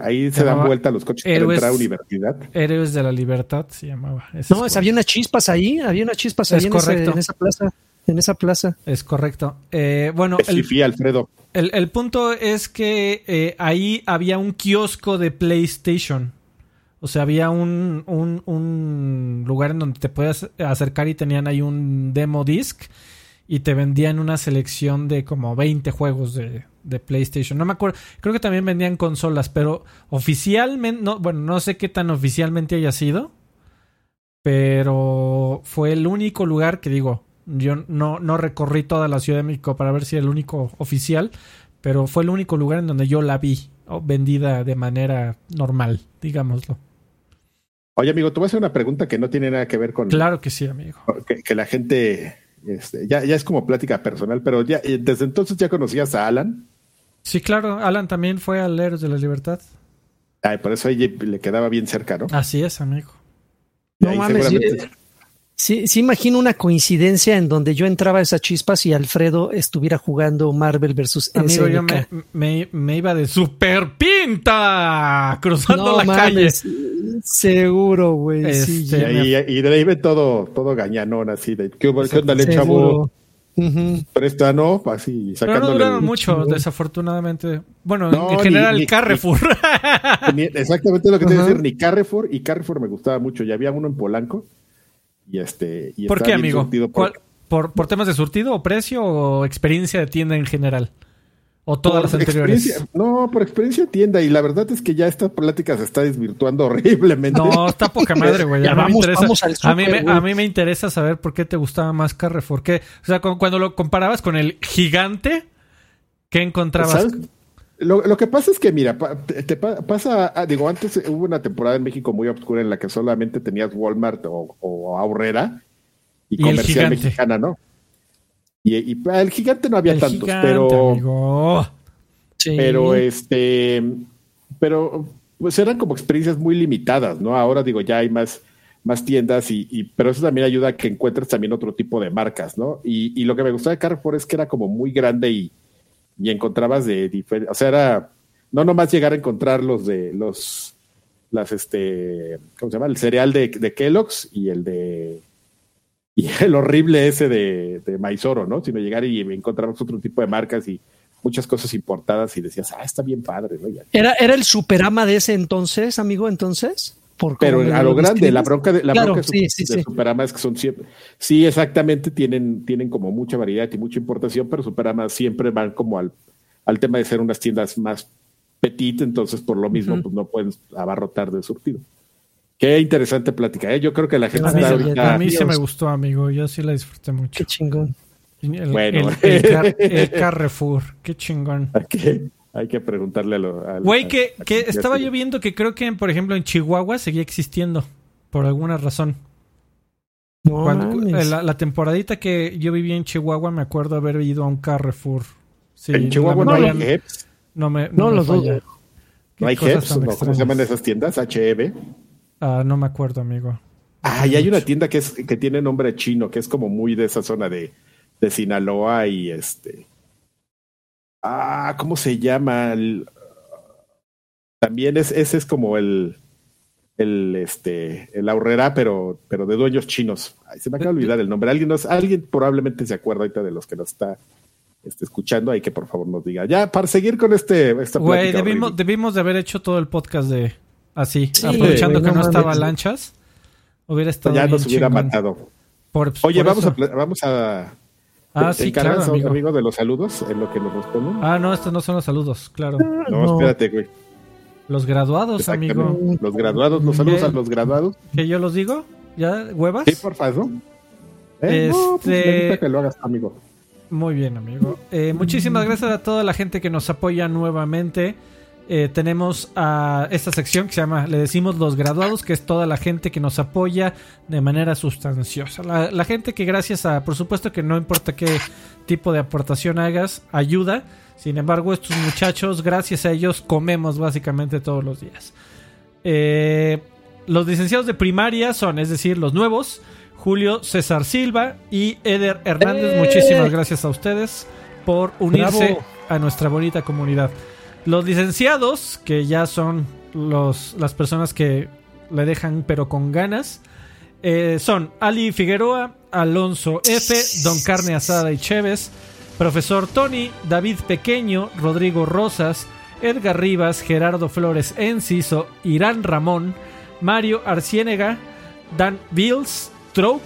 ahí se, dan vuelta los coches para entrar a universidad. Héroes de la Libertad se llamaba. no, había unas chispas ahí, había unas chispas ahí en, esa plaza. En esa plaza. Es correcto. Eh, bueno, el, Alfredo. El, punto es que eh, ahí había un kiosco de PlayStation. O sea, había un, un, un lugar en donde te podías acercar y tenían ahí un demo disc y te vendían una selección de como 20 juegos de, de PlayStation. No me acuerdo, creo que también vendían consolas, pero oficialmente, no, bueno, no sé qué tan oficialmente haya sido, pero fue el único lugar que digo, yo no, no recorrí toda la Ciudad de México para ver si era el único oficial, pero fue el único lugar en donde yo la vi vendida de manera normal, digámoslo. Oye, amigo, te voy a hacer una pregunta que no tiene nada que ver con. Claro que sí, amigo. Que, la gente. Este, ya, ya es como plática personal, pero ya eh, desde entonces ya conocías a Alan. Sí, claro, Alan también fue al Héroes de la Libertad. Ay, por eso ahí le quedaba bien cerca, ¿no? Así es, amigo. No mames, sí, sí, imagino una coincidencia en donde yo entraba a esas chispas y Alfredo estuviera jugando Marvel versus Amigo, yo me, me, iba de super pinta cruzando la calle. Seguro, güey. Este, y, de ahí ve todo, todo gañanón así de ¿qué, qué onda, le chavo? Presta, no, así Pero no duraron mucho, desafortunadamente. Bueno, en general, Carrefour. exactamente lo que te iba a decir, ni Carrefour, y Carrefour me gustaba mucho. Ya había uno en Polanco. Y este. Y ¿Por qué, amigo? Por... por, temas de surtido o precio o experiencia de tienda en general? ¿O todas las anteriores? No, por experiencia tienda. Y la verdad es que ya esta plática se está desvirtuando horriblemente. No, está poca madre, güey. A, mí me a, mí me, interesa saber por qué te gustaba más Carrefour. ¿Qué? O sea, cuando lo comparabas con el gigante, ¿qué encontrabas? Lo, que pasa es que, mira, te, pasa, ah, digo, antes hubo una temporada en México muy oscura en la que solamente tenías Walmart o, o Aurrera y, comercial mexicana, ¿no? Y, el gigante no había tantos, pero. Pero este. Pero pues eran como experiencias muy limitadas, ¿no? Ahora digo, ya hay más, más tiendas, y, pero eso también ayuda a que encuentres también otro tipo de marcas, ¿no? Y, lo que me gustaba de Carrefour es que era como muy grande y, y encontrabas de diferentes. O sea, era. No nomás llegar a encontrar los de los. Las este. ¿Cómo se llama? El cereal de, de Kellogg's y el de y el horrible ese de, de Maizoro, ¿no? Sino llegar y encontramos otro tipo de marcas y muchas cosas importadas y decías, ah, está bien padre, ¿no? ¿Era, ¿Era el superama de ese entonces, amigo, entonces? Pero a lo grande, la bronca de la bronca sí, de Superama es que son siempre, sí, exactamente, tienen, tienen como mucha variedad y mucha importación, pero Superama siempre van como al, al tema de ser unas tiendas más petit, entonces por lo mismo pues no pueden abarrotar de surtido. Qué interesante plática, ¿eh? Yo creo que la gente a mí, A mí se me gustó, amigo. Yo sí la disfruté mucho. Qué chingón. El, bueno. El, Carrefour. Qué chingón. Hay que, preguntarle a lo... Güey, que, que estaba yo viendo que creo que, por ejemplo, en Chihuahua seguía existiendo. Por alguna razón. la, temporadita que yo vivía en Chihuahua, me acuerdo haber ido a un Carrefour. en Chihuahua no hay No, me, no, los dos. No hay HEPs, ¿cómo se llaman esas tiendas? HEB. Ah, no me acuerdo, amigo. Ah, y hay una tienda que es que tiene nombre chino, que es como muy de esa zona de, de Sinaloa y este. Ah, ¿cómo se llama? también es, ese es como el, el este, el ahorrera, pero, pero de dueños chinos. Ay, se me acaba de olvidar el nombre. Alguien nos, alguien probablemente se acuerda ahorita de los que nos está este, escuchando, ahí que por favor nos diga. Ya, para seguir con este, esta Güey, debimos, debimos de haber hecho todo el podcast de, Así, aprovechando que no, estaba lanchas, hubiera estado. Ya nos hubiera matado. Oye, vamos, a, vamos a, Ah, sí, claro, amigo. amigo. de los saludos en lo que nos responden? Ah, no, estos no son los saludos, claro. No, espérate, güey. Los graduados, amigo. Los graduados, los saludos a los graduados. ¿Que yo los digo? ¿Ya, huevas? Sí, por favor. Eh, pues, este... que lo hagas, amigo. Muy bien, amigo. Eh, muchísimas gracias a toda la gente que nos apoya nuevamente. Eh, tenemos a esta sección que se llama, le decimos los graduados, que es toda la gente que nos apoya de manera sustanciosa. La, gente que gracias a, por supuesto que no importa qué tipo de aportación hagas, ayuda. Sin embargo, estos muchachos, gracias a ellos, comemos básicamente todos los días. Eh, los licenciados de primaria son, es decir, los nuevos, Julio César Silva y Eder Hernández. Muchísimas gracias a ustedes por unirse a nuestra bonita comunidad. Los licenciados, que ya son los, las personas que le dejan pero con ganas, eh, son Ali Figueroa, Alonso F, Don Carne Asada y Chévez, Profesor Tony, David Pequeño, Rodrigo Rosas, Edgar Rivas, Gerardo Flores Enciso, Irán Ramón, Mario Arciénega, Dan Bills, Trouk,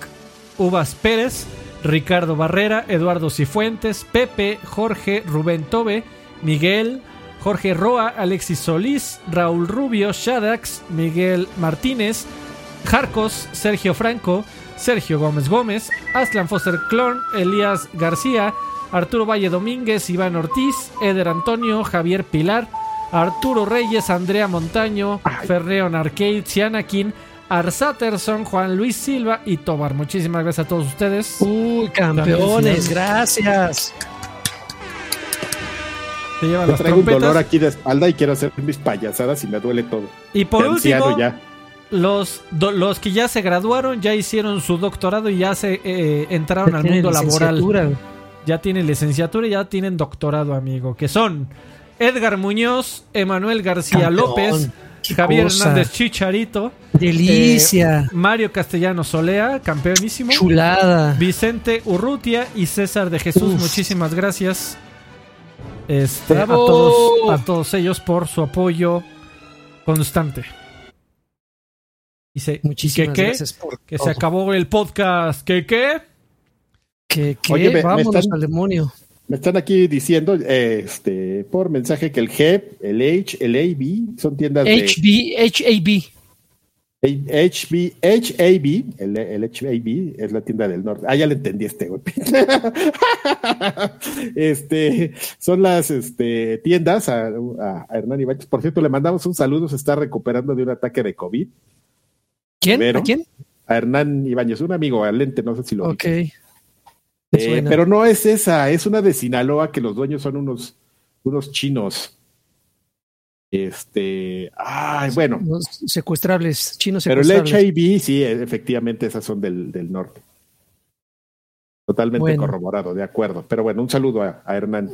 Uvas Pérez, Ricardo Barrera, Eduardo Cifuentes, Pepe, Jorge, Rubén Tobe, Miguel, Jorge Roa, Alexis Solís, Raúl Rubio, Shadax, Miguel Martínez, Jarcos, Sergio Franco, Sergio Gómez Gómez, Aslan Foster Clon, Elías García, Arturo Valle Domínguez, Iván Ortiz, Eder Antonio, Javier Pilar, Arturo Reyes, Andrea Montaño, Ferreon Arcade, Cianakin, Arsaterson, Juan Luis Silva y Tobar. Muchísimas gracias a todos ustedes. Uy, campeones, gracias. Te lleva traigo un dolor aquí de espalda y quiero hacer mis payasadas y me duele todo. Y por último, Los, los que ya se graduaron ya hicieron su doctorado y ya se eh, entraron al mundo laboral. Ya tienen licenciatura y ya tienen doctorado, amigo. Que son Edgar Muñoz, Emanuel García López, Javier Hernández Chicharito. Delicia. Eh, Mario Castellano Solea, campeonísimo. Chulada. Vicente Urrutia y César de Jesús, muchísimas gracias. Este, a, todos, a todos ellos por su apoyo constante. Dice, Muchísimas que, gracias que se acabó el podcast. ¿Qué qué? Que, que vámonos al demonio. Me están aquí diciendo este, por mensaje que el G, el H, el AB son tiendas de. HB, HAB. HB, HAB, el, el HAB es la tienda del norte. Ah, ya le entendí este güey. este, son las este, tiendas a, a, Hernán Ibáñez. Por cierto, le mandamos un saludo, se está recuperando de un ataque de COVID. ¿Quién? ¿A quién? A Hernán Ibáñez, un amigo, a Lente, no sé si lo Ok. Eh, pero no es esa, es una de Sinaloa que los dueños son unos, unos chinos. Este, ay, bueno. secuestrables, chinos secuestrables. Pero el HIV, sí, efectivamente, esas son del, del norte. Totalmente corroborado, de acuerdo. Pero bueno, un saludo a, Hernán.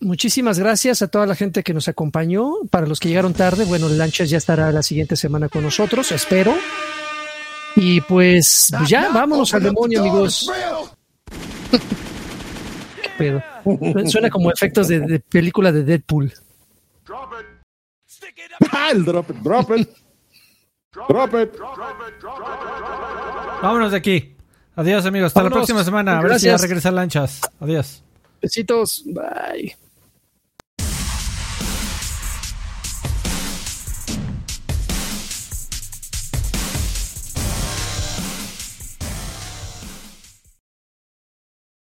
Muchísimas gracias a toda la gente que nos acompañó. Para los que llegaron tarde, bueno, Lanchas ya estará la siguiente semana con nosotros, espero. Y pues, pues ya, vámonos al demonio, amigos. ¿Qué pedo? Suena como efectos de, de película de Deadpool. Ah, el drop it, drop it. Drop it. Vámonos de aquí. Adiós, amigos. Hasta la próxima semana. A ver si ya regresan lanchas. Adiós. Besitos. Bye.